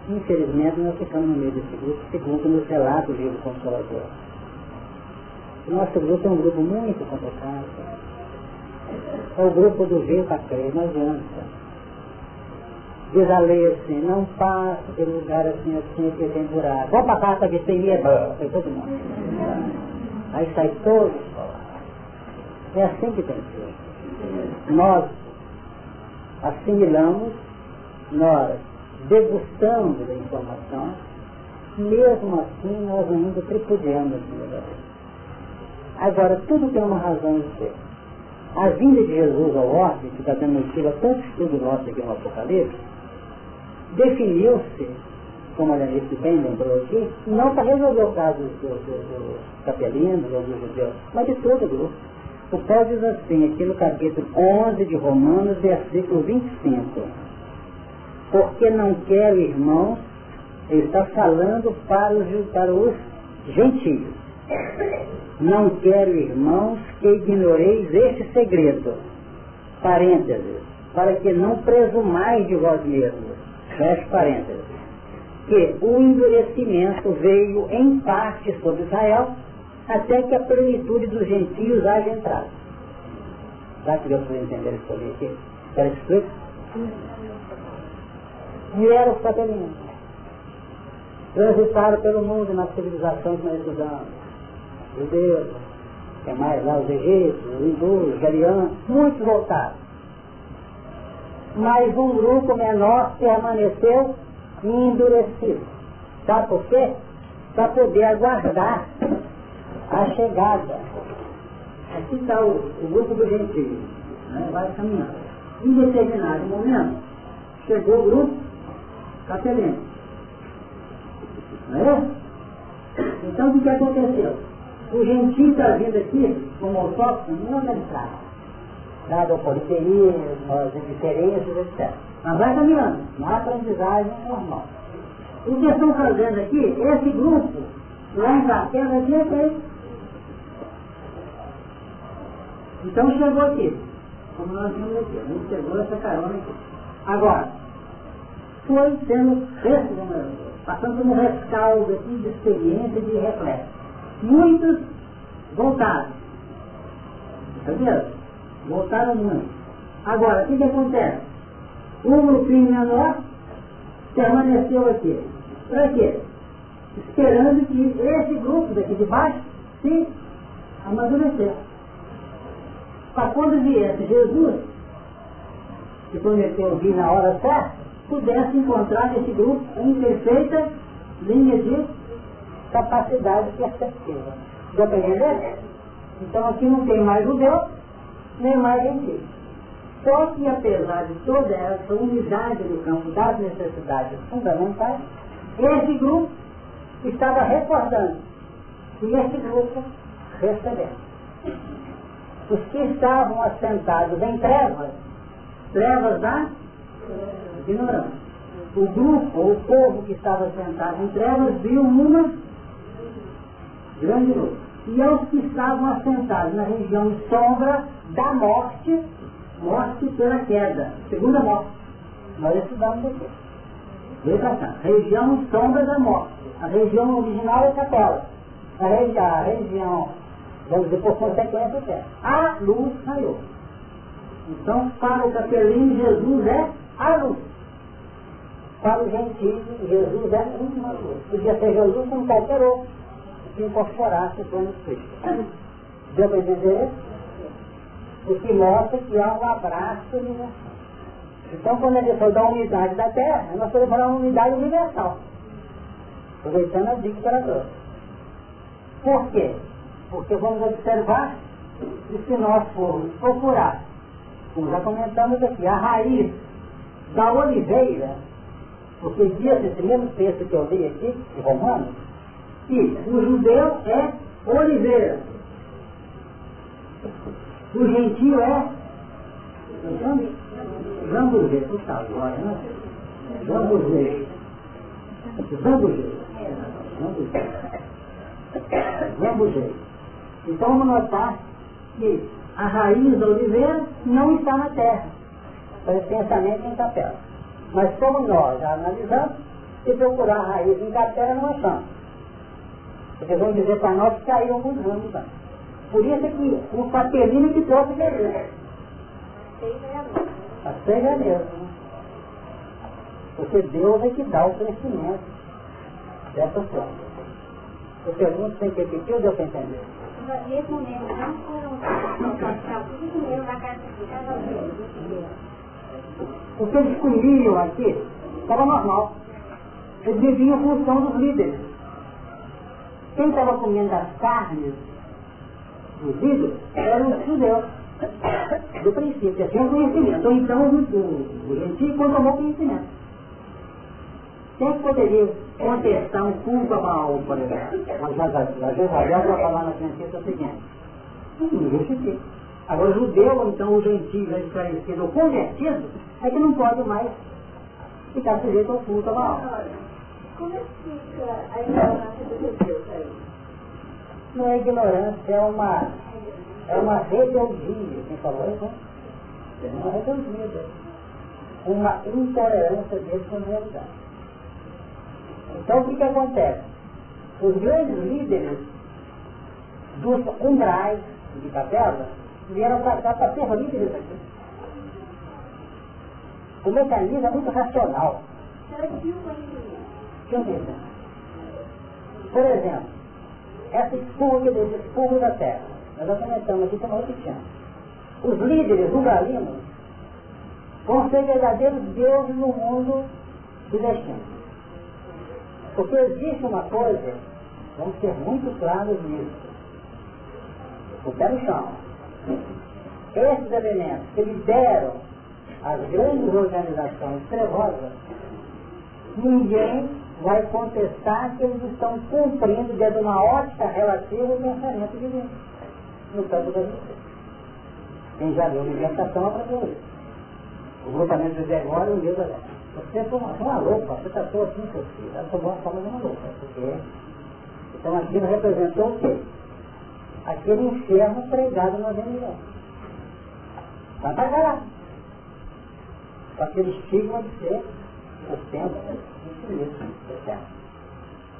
Infelizmente nós ficamos no meio desse grupo, segundo nos relata o livro Consolador. O nosso grupo é um grupo muito complicado. É o grupo do para crer, não adianta. Diz a lei assim, não passe pelo lugar assim, assim, que tem buraco. Vou passar é bom. Foi todo mundo. Aí sai todo É assim que tem que ser. Nós assimilamos, nós degustamos a informação, mesmo assim nós ainda tripudiamos Agora, tudo tem uma razão de ser. A vinda de Jesus ao ordem, que está dando motivo a tanto estudo nosso aqui no Apocalipse, definiu-se como a Janice bem lembrou aqui, não para resolver o caso dos do, do, do capelinos ou dos judeus, mas de todo o grupo. O Paulo diz assim, aqui no capítulo 11 de Romanos, versículo 25. Porque não quero, irmãos, ele está falando para os, para os gentios. Não quero, irmãos, que ignoreis este segredo. Parênteses. Para que não presumais de vós mesmos. Feche parênteses que o endurecimento veio em parte sobre Israel, até que a plenitude dos gentios haja entrado. Será que deu para entender isso aqui? Quer que explique? Vieram os catolinos. Transitaram pelo mundo na civilização que nós estudamos. Judeus, tem mais lá os egípcios, os hindus, os galianos, muitos voltaram. Mas um grupo menor permaneceu endurecido. Sabe por quê? Para poder aguardar a chegada. Aqui está o, o grupo do gentio, né? vai caminhando. Em determinado momento, chegou o grupo capelino. Não é? Então o que aconteceu? O gentio está vindo aqui, como autóctone, não de trás. Dado o politeísmo, as indiferenças, etc. Mas vai caminhando, na aprendizagem normal. O que estão fazendo aqui, esse grupo, lá em Cartela, aqui é Então chegou aqui, como nós vimos aqui, a gente essa carona aqui. Agora, foi sendo passando por um rescaldo aqui de experiência de reflexo. Muitos voltaram. Entendeu? Voltaram muito. Agora, o que, que acontece? um grupinho menor permaneceu aqui. Para quê? Esperando que esse grupo daqui de baixo se amadurecesse. Para quando viesse Jesus, que prometeu vir na hora certa, pudesse encontrar esse grupo em perfeita linha de capacidade perceptiva. Dá para entender? Então aqui não tem mais judeu, nem mais gentil. Só que apesar de toda essa unidade no campo das necessidades fundamentais, esse grupo estava recordando e esse grupo recebendo. Os que estavam assentados em trevas, trevas da ignorância. o grupo, o povo que estava sentado em trevas, viu uma grande luz. E aos que estavam assentados na região sombra da morte, morte pela queda, segunda morte. Nós estudamos aqui. Vem pra cá. Região sombra da morte. A região original é capela. A, regi a região, vamos dizer, por consequência, é a luz raiou. Então, para o capelinho, Jesus é a luz. Para o gentil, Jesus é uma luz. Podia ser Jesus como qualquer outro que incorporasse o plano Cristo. Deu para entender O que mostra que há um abraço universal. Então, quando ele foi da unidade da Terra, nós estamos falando uma unidade universal. Aproveitando a dica para todos. Por quê? Porque vamos observar que se nós formos procurar, como já comentamos aqui, a raiz da oliveira, porque diz esse mesmo texto que eu li aqui, de Romanos, o judeu é oliveira, o gentio é jambuzeiro, puxa agora, né? Jambuzeiro. Jambuzeiro. Jambuzeiro. Então vamos notar que a raiz da oliveira não está na terra. Para pensamento em capela. Mas como nós analisamos, se procurar a raiz em capela não achamos. Porque vão dizer para nós que caíram alguns ramos lá. Por isso é que o papelino que trouxe Jesus. A cega é. Né? Porque Deus é que dá o crescimento dessa forma. Eu pergunto sem repetir ou deu para entender? Nesse momento, não foram da casa O que eles comiam aqui estava normal. Eles viviam em função dos líderes. Quem estava comendo as carnes dos líderes eram os judeus do princípio, é um conhecimento. Ou então o, o, o gentio tomou conhecimento. Quem poderia contestar um culto a Baal, por exemplo? A Jezabel vai falar na ciência o seguinte. Ninguém se Agora o judeu, ou então o gentio, já esclarecido ou convertido, é que não pode mais ficar sujeito ao culto a Baal. Como é que fica a ignorância dos judeus aí? Não é ignorância, é uma, é uma rebeldia. Quem falou isso? É uma rebeldia. Uma intolerância deles com a realidade. Então o que, que acontece? Os grandes líderes dos umbrais de capela vieram para cá para ser líderes aqui. O mecanismo é muito racional. Por exemplo, essa expurga desse expurgo da terra. Nós já comentamos aqui, estamos repetindo. Os líderes umbralinos vão ser verdadeiros deuses no mundo do destino. Porque existe uma coisa, vamos ser muito claros nisso. O pé no chão. Esses elementos que lideram as grandes organizações trevosas, ninguém vai contestar que eles estão cumprindo dentro de uma ótica relativa ao pensamento divino. No campo da justiça. Quem já leu libertação aprendeu isso. O grupamento de Gregório e o livro da você é uma, louca, você tratou assim seu filho. Ela tomou a forma de uma louca. Porque... Então aquilo representou o quê? Aquele inferno pregado na. Vai pagar lá. Com aquele estigma de ser o centro do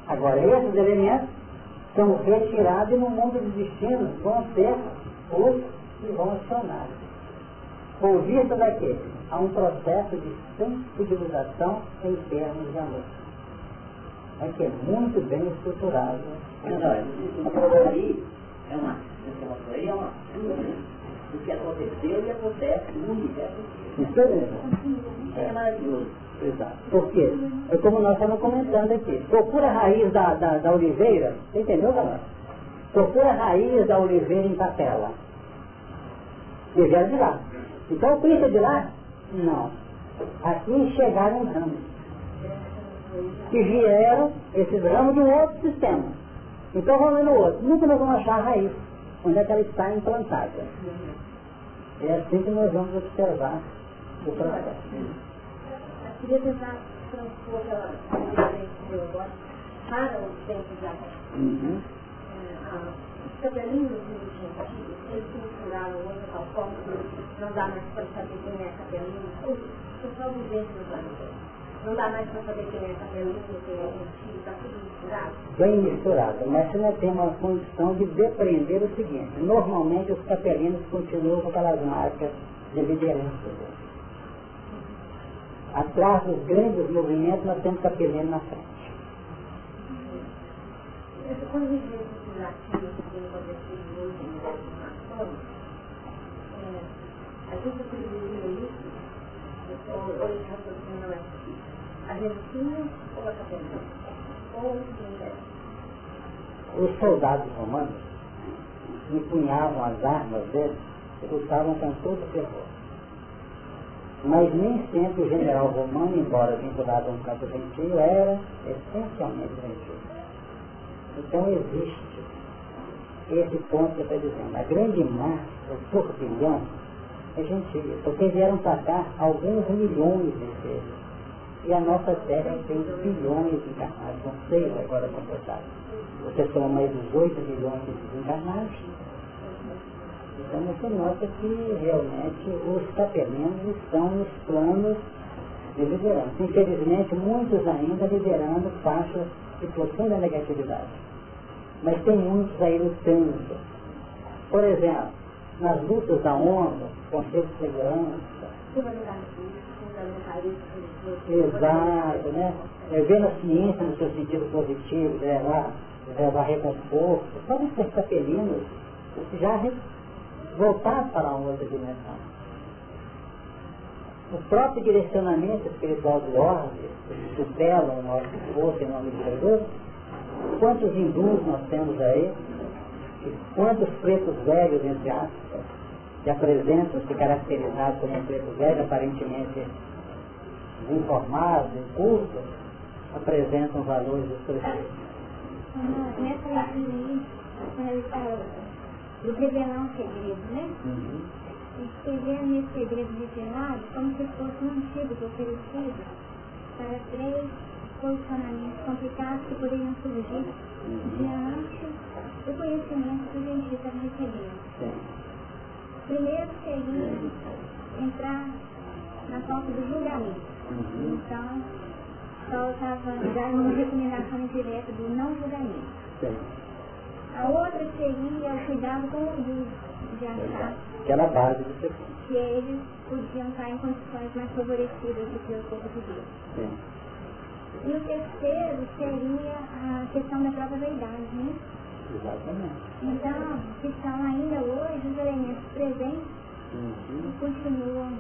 Agora, esses elementos são retirados no mundo dos destinos, vão ser os que vão acionar. Com vista daquele a um processo de sensibilização em termos de amor. É que é muito bem estruturado. Mas olha, isso aí é uma, é uma do que aconteceu e acontece no universo. Isso é, é maravilhoso. Exato. Por quê? É como nós estamos comentando aqui. Procura a raiz da, da, da oliveira, você entendeu, galera? Procura a raiz da oliveira em capela. E vieram de lá. Então o de lá não. Aqui chegaram ramos. Que vieram esses ramos de um outro sistema. Então vamos no outro. Nunca nós vamos achar a raiz. Onde é que ela está implantada. É assim que nós vamos observar o processo. Queria tentar transpor aquela experiência para os tempos de agora. Uhum. Os cabelinhos antigos, eles se misturaram hoje de tal forma que não dá mais para saber quem é cabelinho. São só no planeta. Não dá mais para saber quem é cabelinho, quem é antigo, está tudo misturado. Bem misturado, mas você não tem uma condição de depreender o seguinte. Normalmente os capelinos continuam com aquelas marcas de liderança. Atrás dos grandes movimentos nós temos na frente. A gente que têm acontecido hoje em informações, a gente atribuiu isso, não é ou? Ou o Os soldados romanos empunhavam as armas deles e lutavam com todo o terror. Mas nem sempre o general romano, embora vinculado a um campo gentil, era essencialmente gentil. Então existe esse ponto que eu estou dizendo. A grande massa, o turbilhão, é gentil, porque vieram para cá alguns milhões de seres. E a nossa Terra tem bilhões de encarnados, não sei agora completados. Você soma mais 18 bilhões de desencarnados. Então você nota que realmente os capelinos estão nos planos de liderança. Infelizmente, muitos ainda liderando faixas de profunda negatividade. Mas tem muitos aí lutando. Por exemplo, nas lutas da ONU, Conselho de Segurança, Exato, né? É, vendo a ciência no seu sentido positivo, levar, levar reconforto, podem ser capelinos já voltar para uma outra dimensão. O próprio direcionamento espiritual do orbe, que tutela o nosso corpo em nome de Jesus, quantos hindus nós temos aí, quantos pretos velhos, entre aspas, que apresentam-se caracterizados como um preto velho, aparentemente informados, incultos, apresentam valores expressivos. Nessa aí, quando ele fala revelar um segredo, né? Uhum. Escrevendo esse segredo revelado como se fosse um antídoto oferecido para três posicionamentos complicados que poderiam surgir uhum. diante do conhecimento que o gentil estava recebendo. Primeiro seria entrar na falta do julgamento. Uhum. Então, Paulo estava dando uma recomendação direta do não julgamento. Sim. A outra seria o cuidado com o orgulho, de achar Aquela base do seu que eles podiam estar em condições mais favorecidas do que o povo de Deus. Sim. E o terceiro seria a questão da própria vaidade, né? Exatamente. Então, que estão ainda hoje os elementos presentes uhum. e continuam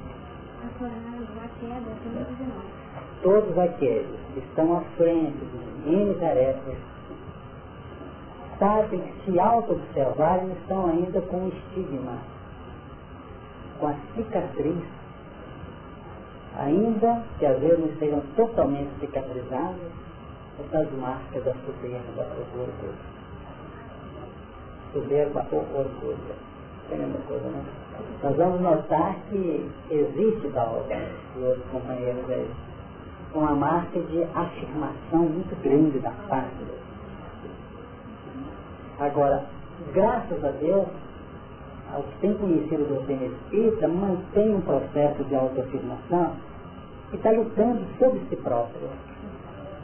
aflorando a queda muitos de nós. Todos aqueles que estão à frente de N tarefas sabem que se auto-observarem estão ainda com o estigma, com a cicatriz, ainda que às vezes não estejam totalmente cicatrizadas, essas marcas da soberba, da procura soberba ou orgulho. É a mesma coisa, né? Nós vamos notar que existe da obra de outros companheiros aí uma marca de afirmação muito grande da deles. Agora, graças a Deus, aos que têm conhecido o doutrina espírita, mantém um processo de autoafirmação e está lutando sobre si próprio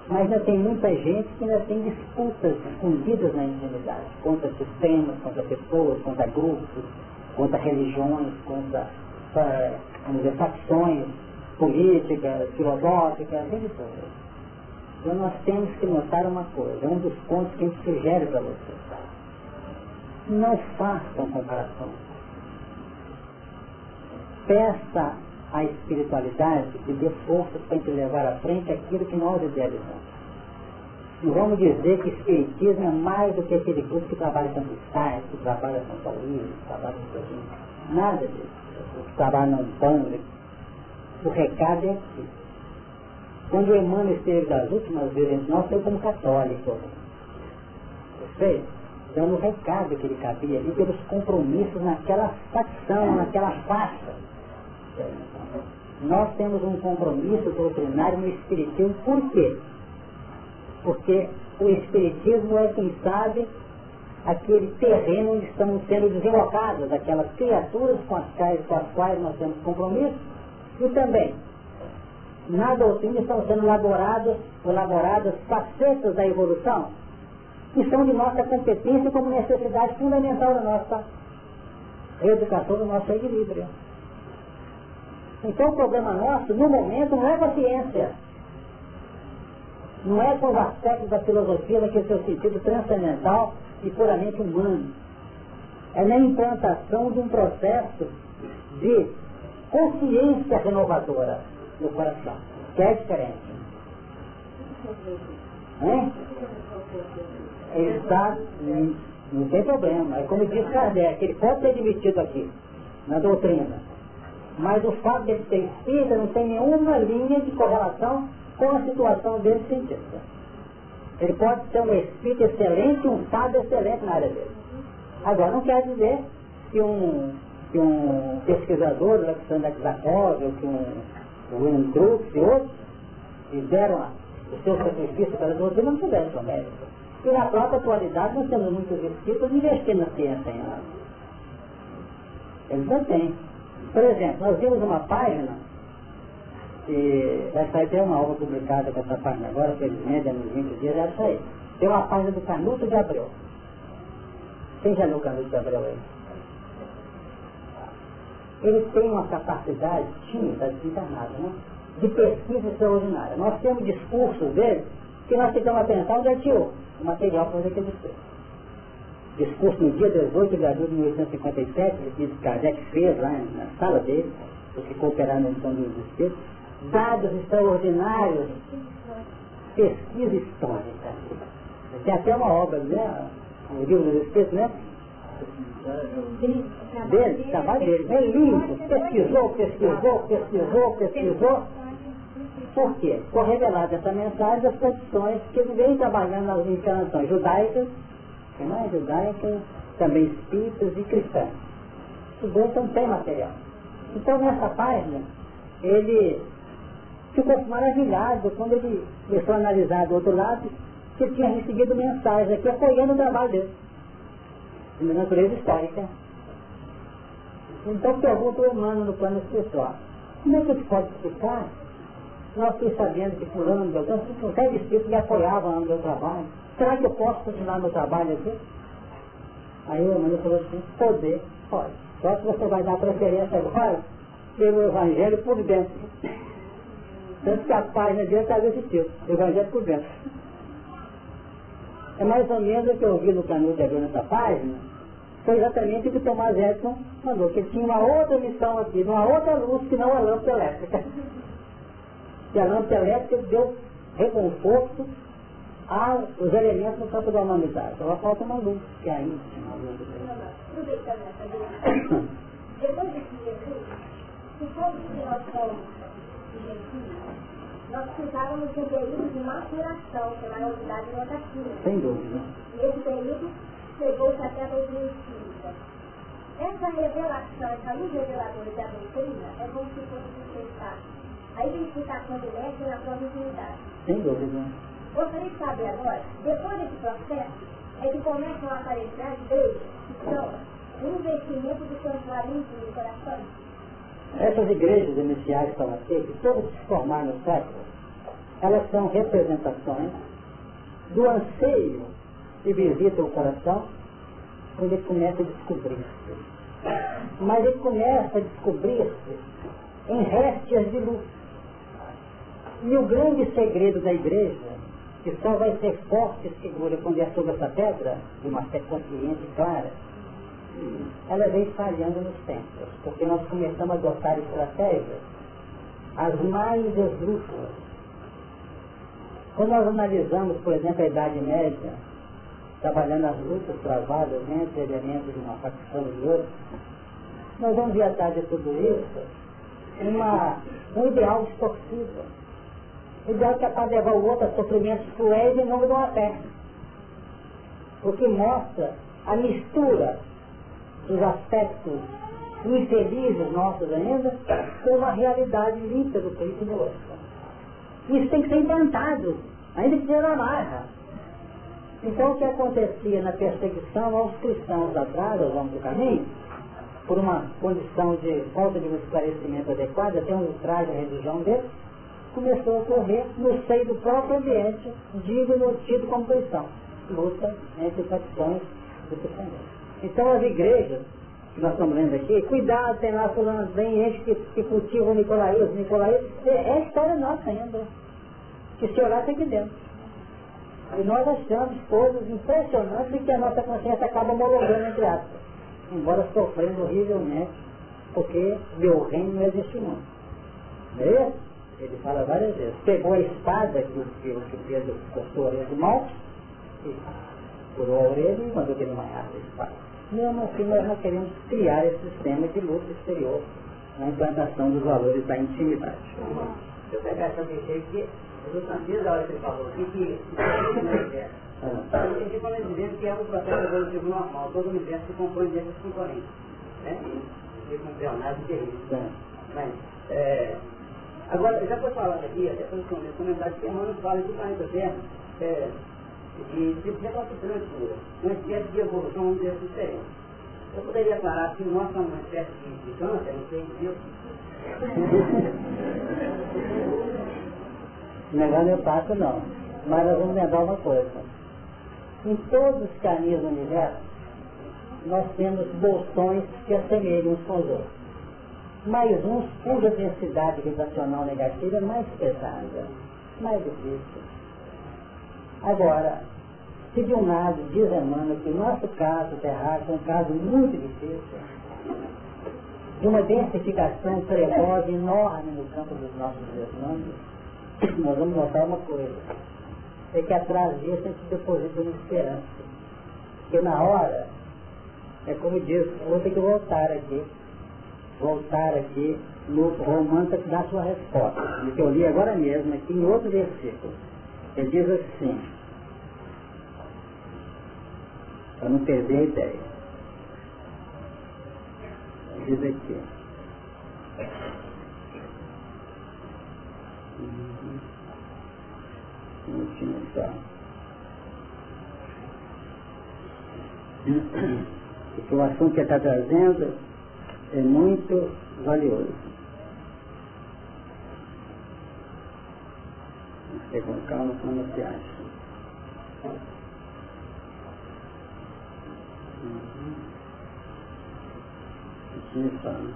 mas ainda tem muita gente que ainda tem disputas escondidas na intimidade, contra sistemas, contra pessoas, contra grupos, contra religiões, contra dizer, facções políticas, filosóficas, religiosas. Então nós temos que notar uma coisa, é um dos pontos que a gente sugere para vocês. Não façam comparação. Peça a espiritualidade que dê força para gente levar à frente aquilo que nós idealizamos. Não vamos dizer que espiritismo é mais do que aquele grupo que trabalha com cristais, que trabalha com taurino, que trabalha com coisinha. Nada disso. Que trabalha num bando. O recado é aqui. Quando Emmanuel esteve das últimas vezes nós, foi como católico. Perfeito? Dando o recado que ele cabia ali pelos compromissos naquela facção, naquela faixa. nós temos um compromisso doutrinário no Espiritismo. Por quê? Porque o Espiritismo é, quem sabe, aquele terreno onde estamos sendo deslocadas, aquelas criaturas com as, quais, com as quais nós temos compromisso, e também na doutrina estão sendo elaboradas, elaboradas facetas da evolução que são de nossa competência como necessidade fundamental da nossa educação, do nosso equilíbrio. Então o problema nosso, no momento, não é com a ciência. Não é com os aspectos da filosofia naquele seu sentido transcendental e puramente humano. É na implantação de um processo de consciência renovadora no coração, que é diferente. Hein? Ele está, não tem problema, é como diz Kardec, ele pode ser admitido aqui, na doutrina. Mas o fato de ele ser espírita não tem nenhuma linha de correlação com a situação dele cientista. Ele pode ser um espírito excelente, um sábio excelente na área dele. Agora, não quer dizer que um, que um pesquisador, o Alexander Zakov, ou que um William Crookes e outros, fizeram o seu sacrifício para doutrina, não tiveram seu mérito. E na própria atualidade nós temos muitos espíritos investindo na ciência ainda. Eles não têm. Por exemplo, nós vimos uma página, e vai sair até uma obra publicada com essa página agora, felizmente, nos 20 dias, é isso aí. Tem uma página do Canuto de Abreu. Quem já viu o Canuto de Abreu aí? Ele tem uma capacidade, tinha, está desencarnado, né? De pesquisa extraordinária. Nós temos discursos dele que nós ficamos a pensar onde é o material para fazer aquele discurso. No dia 18 de abril de 1857, que Kardec fez lá na sala dele, os que cooperaram na edição dos Espíritos, dados extraordinários, pesquisa histórica. Tem até uma obra, né? O livro dos Espíritos, né? Dele, trabalho dele, é limpo, pesquisou, pesquisou, pesquisou, pesquisou. Por quê? Foi revelada essa mensagem das condições que ele vem trabalhando nas encarnações judaicas, não é judaica, também espíritas e cristãs. Os dois não tem material. Então nessa página, ele ficou maravilhado quando ele começou a analisar do outro lado que tinha recebido mensagens aqui apoiando o trabalho dele, de natureza histórica. Então pergunta o humano no plano espiritual, como é que ele pode explicar? Nós fiquei sabendo que fulano, Beltrano, se consegue espírito me apoiava no meu trabalho. Será que eu posso continuar meu trabalho aqui? Aí o humano falou assim, poder, pode. Só que você vai dar preferência agora pelo Evangelho por dentro. Tanto que a página dele está desse tipo, Evangelho por dentro. É mais ou menos o que eu vi no de Deus nessa página, foi exatamente o que Tomás Edson mandou, que ele tinha uma outra missão aqui, uma outra luz que não a lâmpada elétrica. E a lâmpada elétrica deu reconforto aos elementos no campo da humanidade. Só falta uma luz, que ainda uma luz. Depois desse Jesus, se que nós somos de Jesus, nós precisávamos de um período de maturação, que é a novidade rotativa. Sem dúvida. E esse período chegou-se até 2030. Essa revelação, essa luz reveladora da doutrina, é como se fosse dispensar a identificação do mestre na sua dignidade. Sem dúvida. Gostaria de saber agora, depois desse processo, é que começam a aparecer as igrejas que são um investimento do santuário do coração. Essas igrejas iniciais que ela teve, todas se formaram no século, elas são representações do anseio que visita o coração quando ele começa a descobrir-se. Mas ele começa a descobrir-se em réstias de luz. E o grande segredo da igreja, que só vai ser forte e segura quando é sobre essa pedra, de uma fé consciente clara, ela vem falhando nos tempos, porque nós começamos a adotar estratégias as mais esdrúxulas. Quando nós analisamos, por exemplo, a Idade Média, trabalhando as lutas travadas entre elementos de uma facção e outra, nós vamos ver atrás de tudo isso uma, um ideal distorcido. O ideal é capaz de levar o outro a sofrimentos cruéis em nome de uma fé. O que mostra a mistura dos aspectos infelizes nossos ainda, com uma realidade limpa do Cristo de hoje. Isso tem que ser implantado, ainda que seja marra. Então o que acontecia na perseguição aos cristãos atrás, aos homens do caminho, por uma condição de falta de um esclarecimento adequado, até um ultraje à religião deles, começou a ocorrer no seio do próprio ambiente, digno tido como cristão. Luta entre facções do cristianismo. Então as igrejas, que nós estamos lendo aqui, cuidado, tem lá fulano bem, gente que, que cultiva o Nicolaísmo, é, é história nossa ainda. Que se olhar tem que dentro. E nós achamos coisas impressionantes e que a nossa consciência acaba homologando entre aspas. Embora sofrendo horrivelmente, porque meu reino não existe muito. Não é isso? Ele fala várias vezes. Pegou a espada que o, que, que Pedro cortou a orelha do mal, e curou a orelha e mandou que ele manhasse a espada. Mesmo assim, nós não queremos criar esse sistema de luta exterior na implantação dos valores da intimidade. Eu pegar essa deixa aqui, eu estou desde a hora que ele falou aqui que ah. eu entendi para dizer que é um processo evolutivo normal, todo o universo se compõe desses componentes. Né? E com Leonardo terrível. Mas, é, Agora, já foi falado aqui, até pelos comentários que Emmanuel fala do planeta Terra, é, de tipo de recalcitrância, uma espécie de evolução, assim, diferente. Eu poderia aclarar que nós somos uma espécie de, de câncer, não sei dizer. Negando eu passo não. Mas nós vamos lembrar uma coisa. Em todos os caminhos do universo, nós temos bolsões que assemelham uns com os outros mais uns cuja densidade vibracional negativa é mais pesada, mais difícil. Agora, se de um lado diz Emmanuel que o nosso caso terráqueo é um caso muito difícil, de uma densificação trevosa enorme no campo dos nossos desmandos, nós vamos notar uma coisa, é que atrás disso a gente deposita uma esperança. Porque na hora, é como diz, eu vou ter que voltar aqui, voltar aqui no que dá sua resposta. Que eu li agora mesmo, aqui em outro versículo. Ele diz assim, para não perder a ideia. Ele diz aqui. Último só. Porque o assunto que ele está trazendo é muito valioso. Você com calma como você acha. Aqui fala.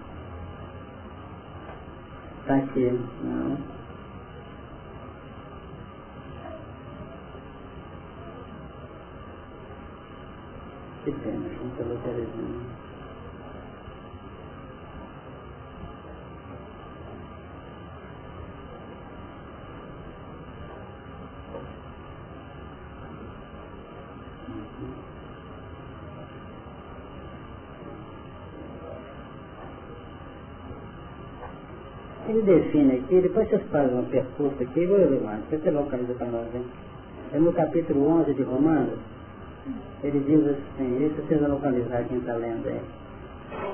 Está aqui, não. Que pena, junto a Terezinha. Ele define aqui, depois vocês fazem um percurso aqui, vou levar, você localiza para nós, hein? É no capítulo 11 de Romanos, ele diz assim, isso vocês vão localizar quem está lendo aí.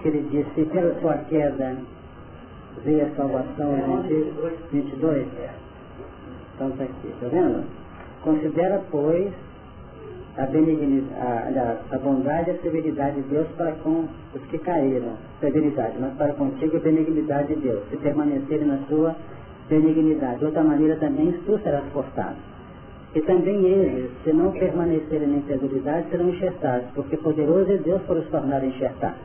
Que ele diz, se pela sua queda veio a salvação, 22, então está aqui, está vendo? Considera, pois, a, a, a, bondade e a severidade de Deus para com os que caíram, severidade, mas para contigo a benignidade de Deus, se permanecerem na sua benignidade. De outra maneira também tu serás forçado. E também eles, se não permanecerem na integridade, serão enxertados, porque poderoso é Deus para os tornar enxertados.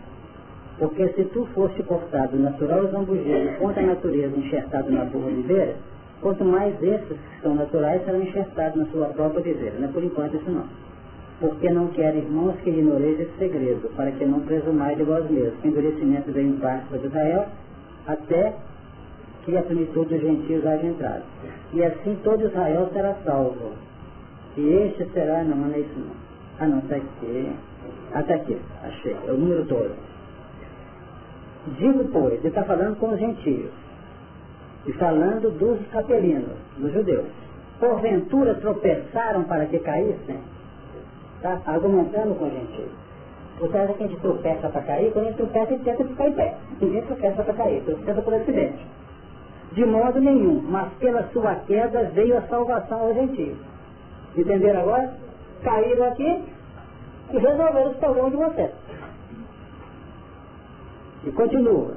Porque se tu fosse cortado natural zambujeiro contra a natureza enxertado na boa oliveira, quanto mais esses que são naturais serão enxertados na sua própria oliveira. Não é por enquanto isso não porque não quer, irmãos, que ignoreis esse segredo, para que não presumais de vós mesmos, endurecimento veio em parte para Israel, até que a plenitude dos gentios haja entrado. E assim todo Israel será salvo. E este será, não, não é isso não. Ah não, está aqui. Está aqui, achei, é o número todo. Digo, pois, ele está falando com os gentios. E falando dos capelinos, dos judeus. Porventura tropeçaram para que caíssem? Está argumentando com o gentio. Você acha que a gente tropeça para cair? Quando a gente tropeça, a gente tenta ficar em pé. Ninguém tropeça para cair, tropeça por acidente. De modo nenhum, mas pela sua queda veio a salvação aos gentios. Entenderam agora? Caíram aqui e resolveram os problemas de vocês. E continua.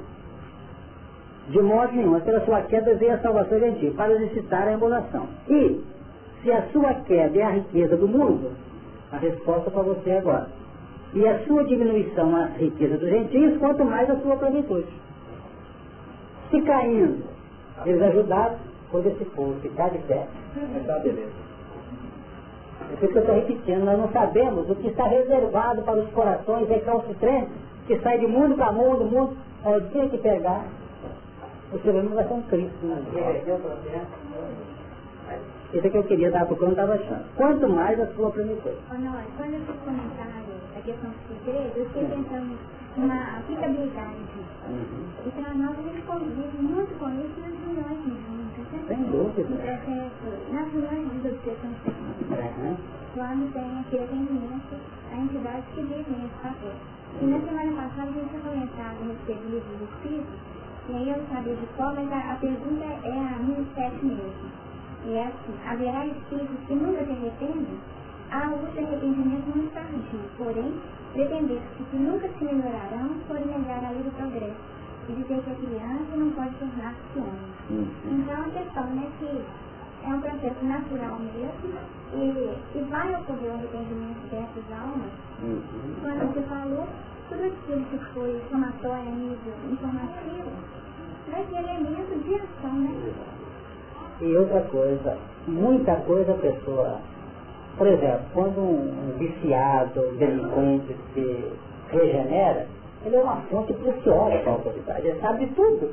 De modo nenhum, mas pela sua queda veio a salvação aos gentios, para exercitar a emulação. E, se a sua queda é a riqueza do mundo, a resposta para você agora. E a sua diminuição a riqueza dos gentios, quanto mais a sua plenitude. Se caindo, eles ajudaram, quando esse povo ficar de pé, está beleza. É por que eu estou repetindo, nós não sabemos o que está reservado para os corações recalcitrantes, que sai de mundo para mundo, mundo, ao dia que pegar, o humano vai ser um Cristo. Né? Isso é que eu queria dar porque eu não estava achando. Quanto mais a sua. Oh, não, quando eu fiz comentário da questão dos segredos, eu fiquei pensando na aplicabilidade disso. Uhum. E para nós, a gente convive muito com isso nas reuniões mediúnicas. Né? Sem dúvida. Nas reuniões de obsessão uhum. quando tem aquele atendimento a entidades que vivem esse papel. E na semana passada a gente tinha comentado a respeito do livro do Espírito, e aí eu sabia de qual, mas a, a pergunta é a 1007 mesmo. E é assim, haverá espíritos que nunca se arrependem? Há o arrependimento muito tardio, porém, pretender que nunca se melhorarão por negar a lei do progresso e dizer que a criança não pode tornar-se homem. Uhum. Então a questão é que é um processo natural mesmo e, e vai ocorrer o arrependimento dessas almas. Uhum. Quando você falou, tudo aquilo que foi somatório a nível informativo vai ser elemento de ação, né? E outra coisa, muita coisa a pessoa, por exemplo, quando um, viciado, delinquente se regenera, ele é uma fonte preciosa para a autoridade, ele sabe de tudo.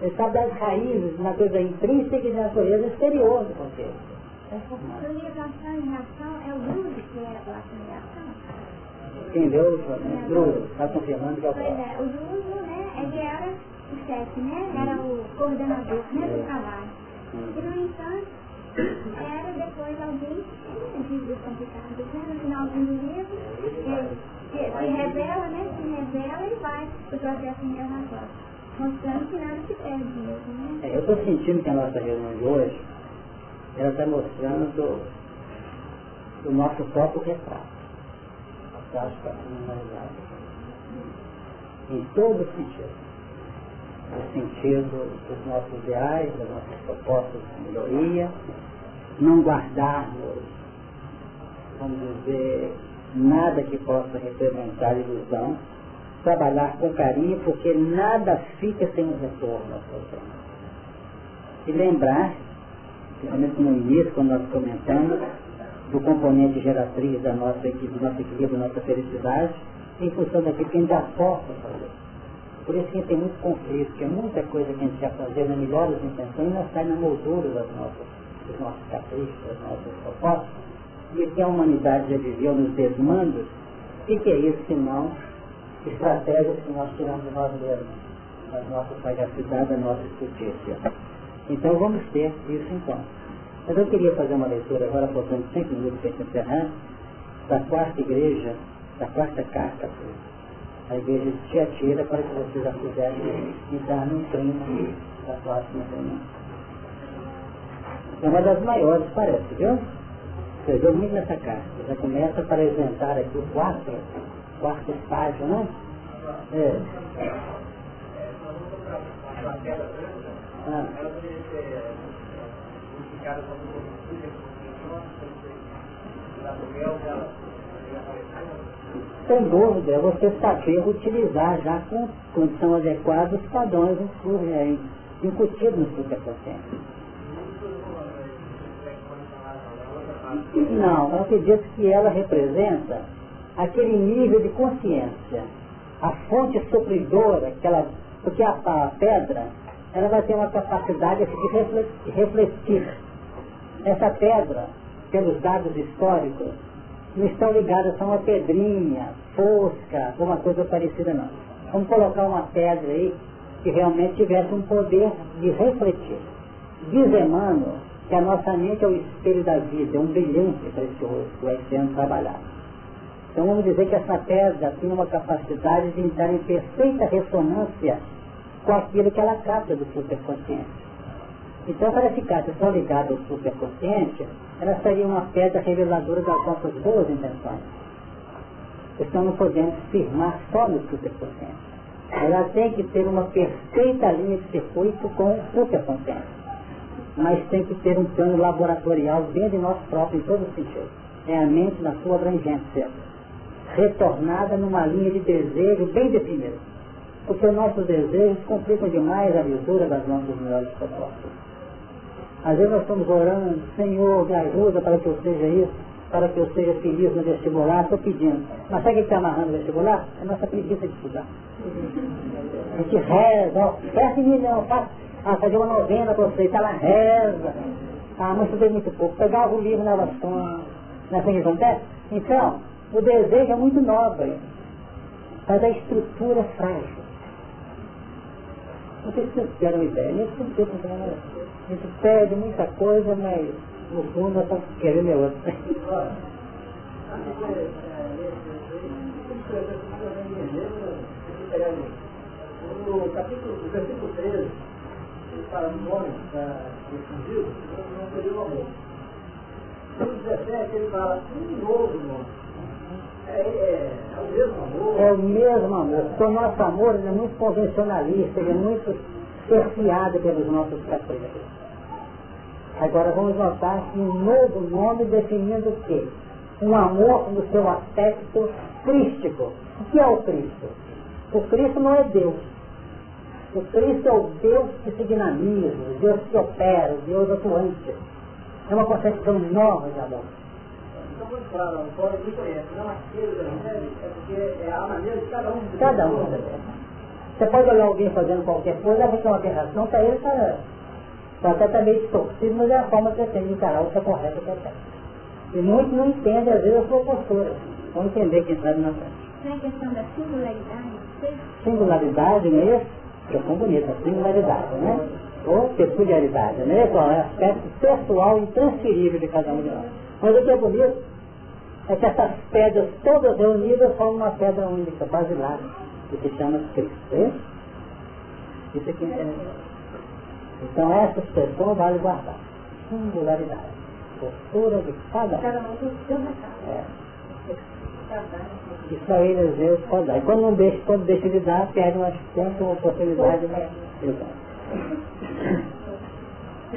Ele sabe das raízes, uma coisa intrínseca e de natureza exterior do contexto. É ligação em reação é o Bruno que era a em reação? Quem deu, Bruno, está confirmando que é o Pois é, o Bruno, né, ele era o chefe, né? Era o coordenador né, do trabalho. E, no entanto, era depois alguém que complicadas, né? No finalzinho do livro, ele se revela, né? Se revela e vai o processo internacional. Mostrando que nada se perde mesmo, né? É, eu estou sentindo que a nossa reunião de hoje, ela está mostrando o nosso próprio retrato. Eu acho que é em todo sentido no sentido dos nossos ideais, das nossas propostas de melhoria, não guardarmos, vamos dizer, nada que possa representar ilusão, trabalhar com carinho, porque nada fica sem um retorno ao E lembrar, principalmente no início, quando nós comentamos, do componente geratriz da nossa, do nosso equilíbrio, da nossa felicidade, em função daquilo que a gente já possa fazer. Por isso que tem muito conflito, que é muita coisa que a gente quer fazer nas melhores intenções não sai na moldura das nossas, dos nossos caprichos, das nossas propostas. E que a humanidade já viveu nos desmandos, o que, que é isso se não estratégias que nós tiramos de nós mesmos, da nossa sagacidade, da nossa justiça. Então vamos ter isso então. Mas eu queria fazer uma leitura agora, faltando cinco minutos para encerrar, da quarta igreja, da quarta carta a igreja de Tiatira para que vocês já pudessem entrar no treino da próxima reunião. É uma das maiores, parece, viu? Você viu muito nessa carta. Já começa para apresentar aqui o quarto, quarto estágio, né? É. Ah. Sem dúvida, é você saber utilizar já com condição adequada os padrões incutidos no superconsciente. Não, eu acredito que ela representa aquele nível de consciência, a fonte supridora, que ela, porque a, a pedra, ela vai ter uma capacidade de refletir. Essa pedra, pelos dados históricos, não estão ligadas a uma pedrinha, fosca, alguma coisa parecida não. Vamos colocar uma pedra aí que realmente tivesse um poder de refletir. Diz Emmanuel que a nossa mente é o espelho da vida, é um brilhante rosto que vai sendo trabalhado. Então vamos dizer que essa pedra tem uma capacidade de entrar em perfeita ressonância com aquilo que ela capta do superconsciente. Então, para ficar só ligada ao superconsciente, ela seria uma pedra reveladora das nossas boas intenções. Então não podemos firmar só no superconsciente. Ela tem que ter uma perfeita linha de circuito com o superconsciente. Mas tem que ter um plano laboratorial dentro de nós próprios, em todos os sentidos. É a mente na sua abrangência. Retornada numa linha de desejo bem definida. Porque os nossos desejos complicam demais a lisura das nossas melhores propostas. Às vezes nós estamos orando, Senhor, me ajuda para que eu seja isso, para que eu seja feliz no vestibular, estou pedindo. Mas sabe o que está amarrando o vestibular? É a nossa preguiça de estudar. A gente reza, ó, peça em mim não, faz, ah, fazer uma novena para você, está lá, reza. Ah, mas estudei muito pouco. Pegava o livro na oração, assim que acontece? Então, o desejo é muito nobre, mas a estrutura é frágil. Vocês tiveram ideia, nem se vocês a gente pede muita coisa, mas no fundo estamos querendo é outra. No capítulo, no versículo 13, ele fala do homem escondido, não seria o amor. No 17 ele fala um novo nome. É, é, é, o mesmo amor. É o mesmo amor. Porque o nosso amor é muito convencionalista, ele é muito cerceado pelos nossos caprichos. Agora vamos notar que um novo nome definindo o quê? Um amor no seu aspecto crístico. O que é o Cristo? O Cristo não é Deus. O Cristo é o Deus que se dinamiza, o Deus que opera, o Deus atuante. É uma concepção nova de amor. Então quando fala, o Paulo conhece, não aquele da é porque é a maneira de cada um. Cada um. Você pode olhar alguém fazendo qualquer coisa, ser uma aberração, para ele está Pode até estar meio distorcido, mas é a forma que você tem de encarar o que é correto que é E muitos não entendem, às vezes, a sua postura. Vão entender quem sabe na frente. Tem a questão da singularidade? Singularidade, não é isso? Ficou bonita, singularidade, né? Ou peculiaridade, né? Qual é aspecto pessoal intransferível de cada um de nós. Mas o que é bonito é que essas pedras todas reunidas formam uma pedra única, basilar, que se chama Cristo. É isso aqui é interessante. Então essa expressão vale guardar. Singularidade. Postura de cada um. É. Isso aí às vezes pode dar. E quando não deixa, quando deixa de dar, perde uma, sempre uma oportunidade de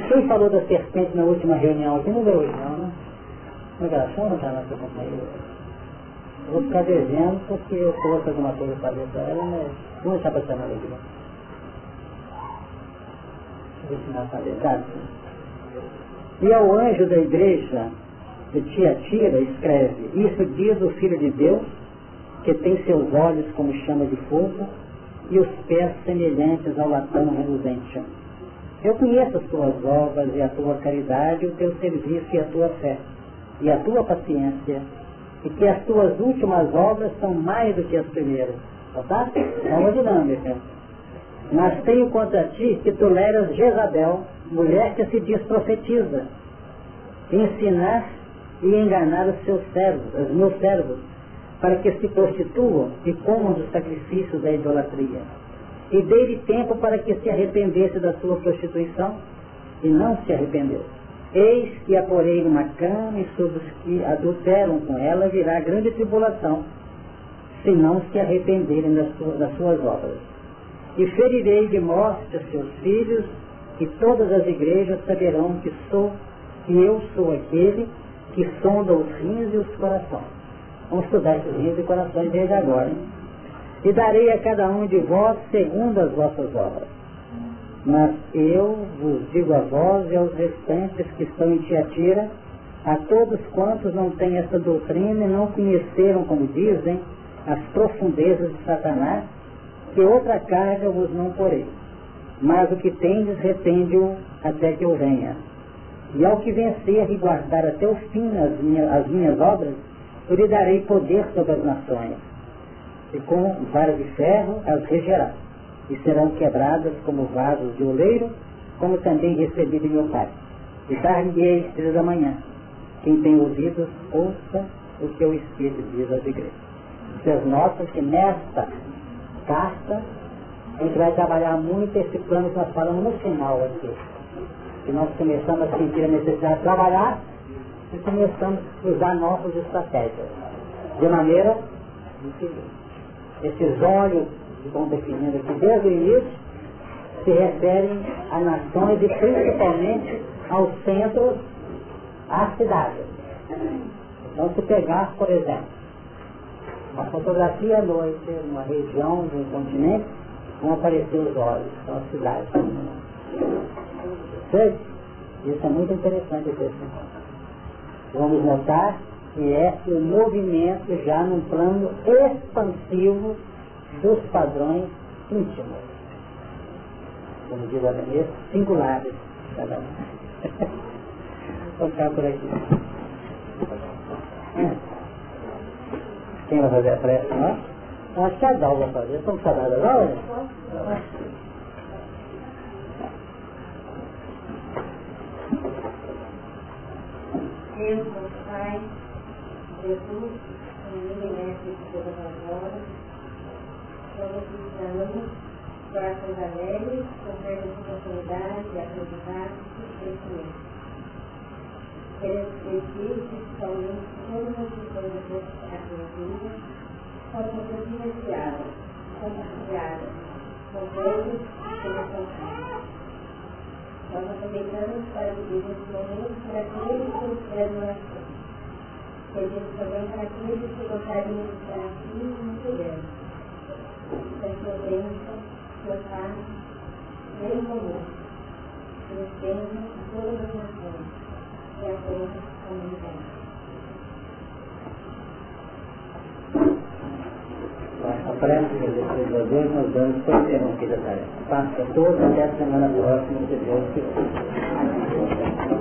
Quem falou da serpente na última reunião aqui não veio hoje não, né? Não é que não está nossa companheira? Eu vou ficar devendo porque eu trouxe alguma coisa para ver para ela, mas não deixar para ser na alegria E ao anjo da igreja de Tiatira escreve, isso diz o Filho de Deus, que tem seus olhos como chama de fogo e os pés semelhantes ao latão reluzente. Eu conheço as tuas obras e a tua caridade, o teu serviço e a tua fé, e a tua paciência, e que as tuas últimas obras são mais do que as primeiras. Tá? É uma dinâmica. Mas tenho contra ti que toleras Jezabel, mulher que se diz profetiza, ensinar e enganar os seus servos, os meus servos, para que se prostituam e comam dos sacrifícios da idolatria. E dei-lhe tempo para que se arrependesse da sua prostituição, e não se arrependeu. Eis que a porei numa cama e sobre os que adulteram com ela virá grande tribulação, se não se arrependerem das suas obras e ferirei de morte os seus filhos, e todas as igrejas saberão que sou, que eu sou aquele que sonda os rins e os corações. Vamos estudar esses rins e corações desde agora. Hein? E darei a cada um de vós segundo as vossas obras. Mas eu vos digo a vós e aos restantes que estão em Tiatira, a todos quantos não têm essa doutrina e não conheceram, como dizem, as profundezas de Satanás, que outra carga vos não porei. Mas o que tendes, retende-o até que eu venha. E ao que vencer e guardar até o fim as minhas, as minhas obras, eu lhe darei poder sobre as nações. E com vara de ferro as regerá. E serão quebradas como vasos de oleiro, como também recebi de meu Pai. E dar-lhe-ei estrela da manhã. Quem tem ouvidos, ouça o que o Espírito diz às igrejas. Vocês notam que nesta carta a gente vai trabalhar muito esse plano que nós falamos no final aqui. Que nós começamos a sentir a necessidade de trabalhar e começamos a usar nossas estratégias. De maneira esses olhos que estão definindo aqui desde o início se referem a nações e principalmente aos centros, às cidades. Então se pegar, por exemplo, uma fotografia à noite, uma região de um continente, vão aparecer os olhos, são as cidades. Isso é muito interessante Vamos notar que é o movimento já num plano expansivo dos padrões íntimos. Como diz a Vanessa, singulares. Cada um. Vou ficar por aqui. Quem vai fazer a prece? Nós? Acho que a Dal vai fazer. Estamos saudades da Dal? Deus, nosso Pai, Jesus, amigo e mestre de todas as horas, nós precisamos corações alegres, com perda de oportunidade, de aprendizado e crescimento. Pedir, principalmente, todas as na vida, possam ser vivenciadas, compartilhadas, com todos e com a consciência. Nós aproveitamos para pedir nesse momento para aqueles que esperam oração. Pedimos também para aqueles que gostarem de estar aqui no programa. Que a sua bênção, sua paz, venha conosco. Que nos tenha todas as nações e a toda a comunidade. a prece que depois de Deus nós damos por interrompida tarefa. Passa toda até a semana próxima, se Deus quiser.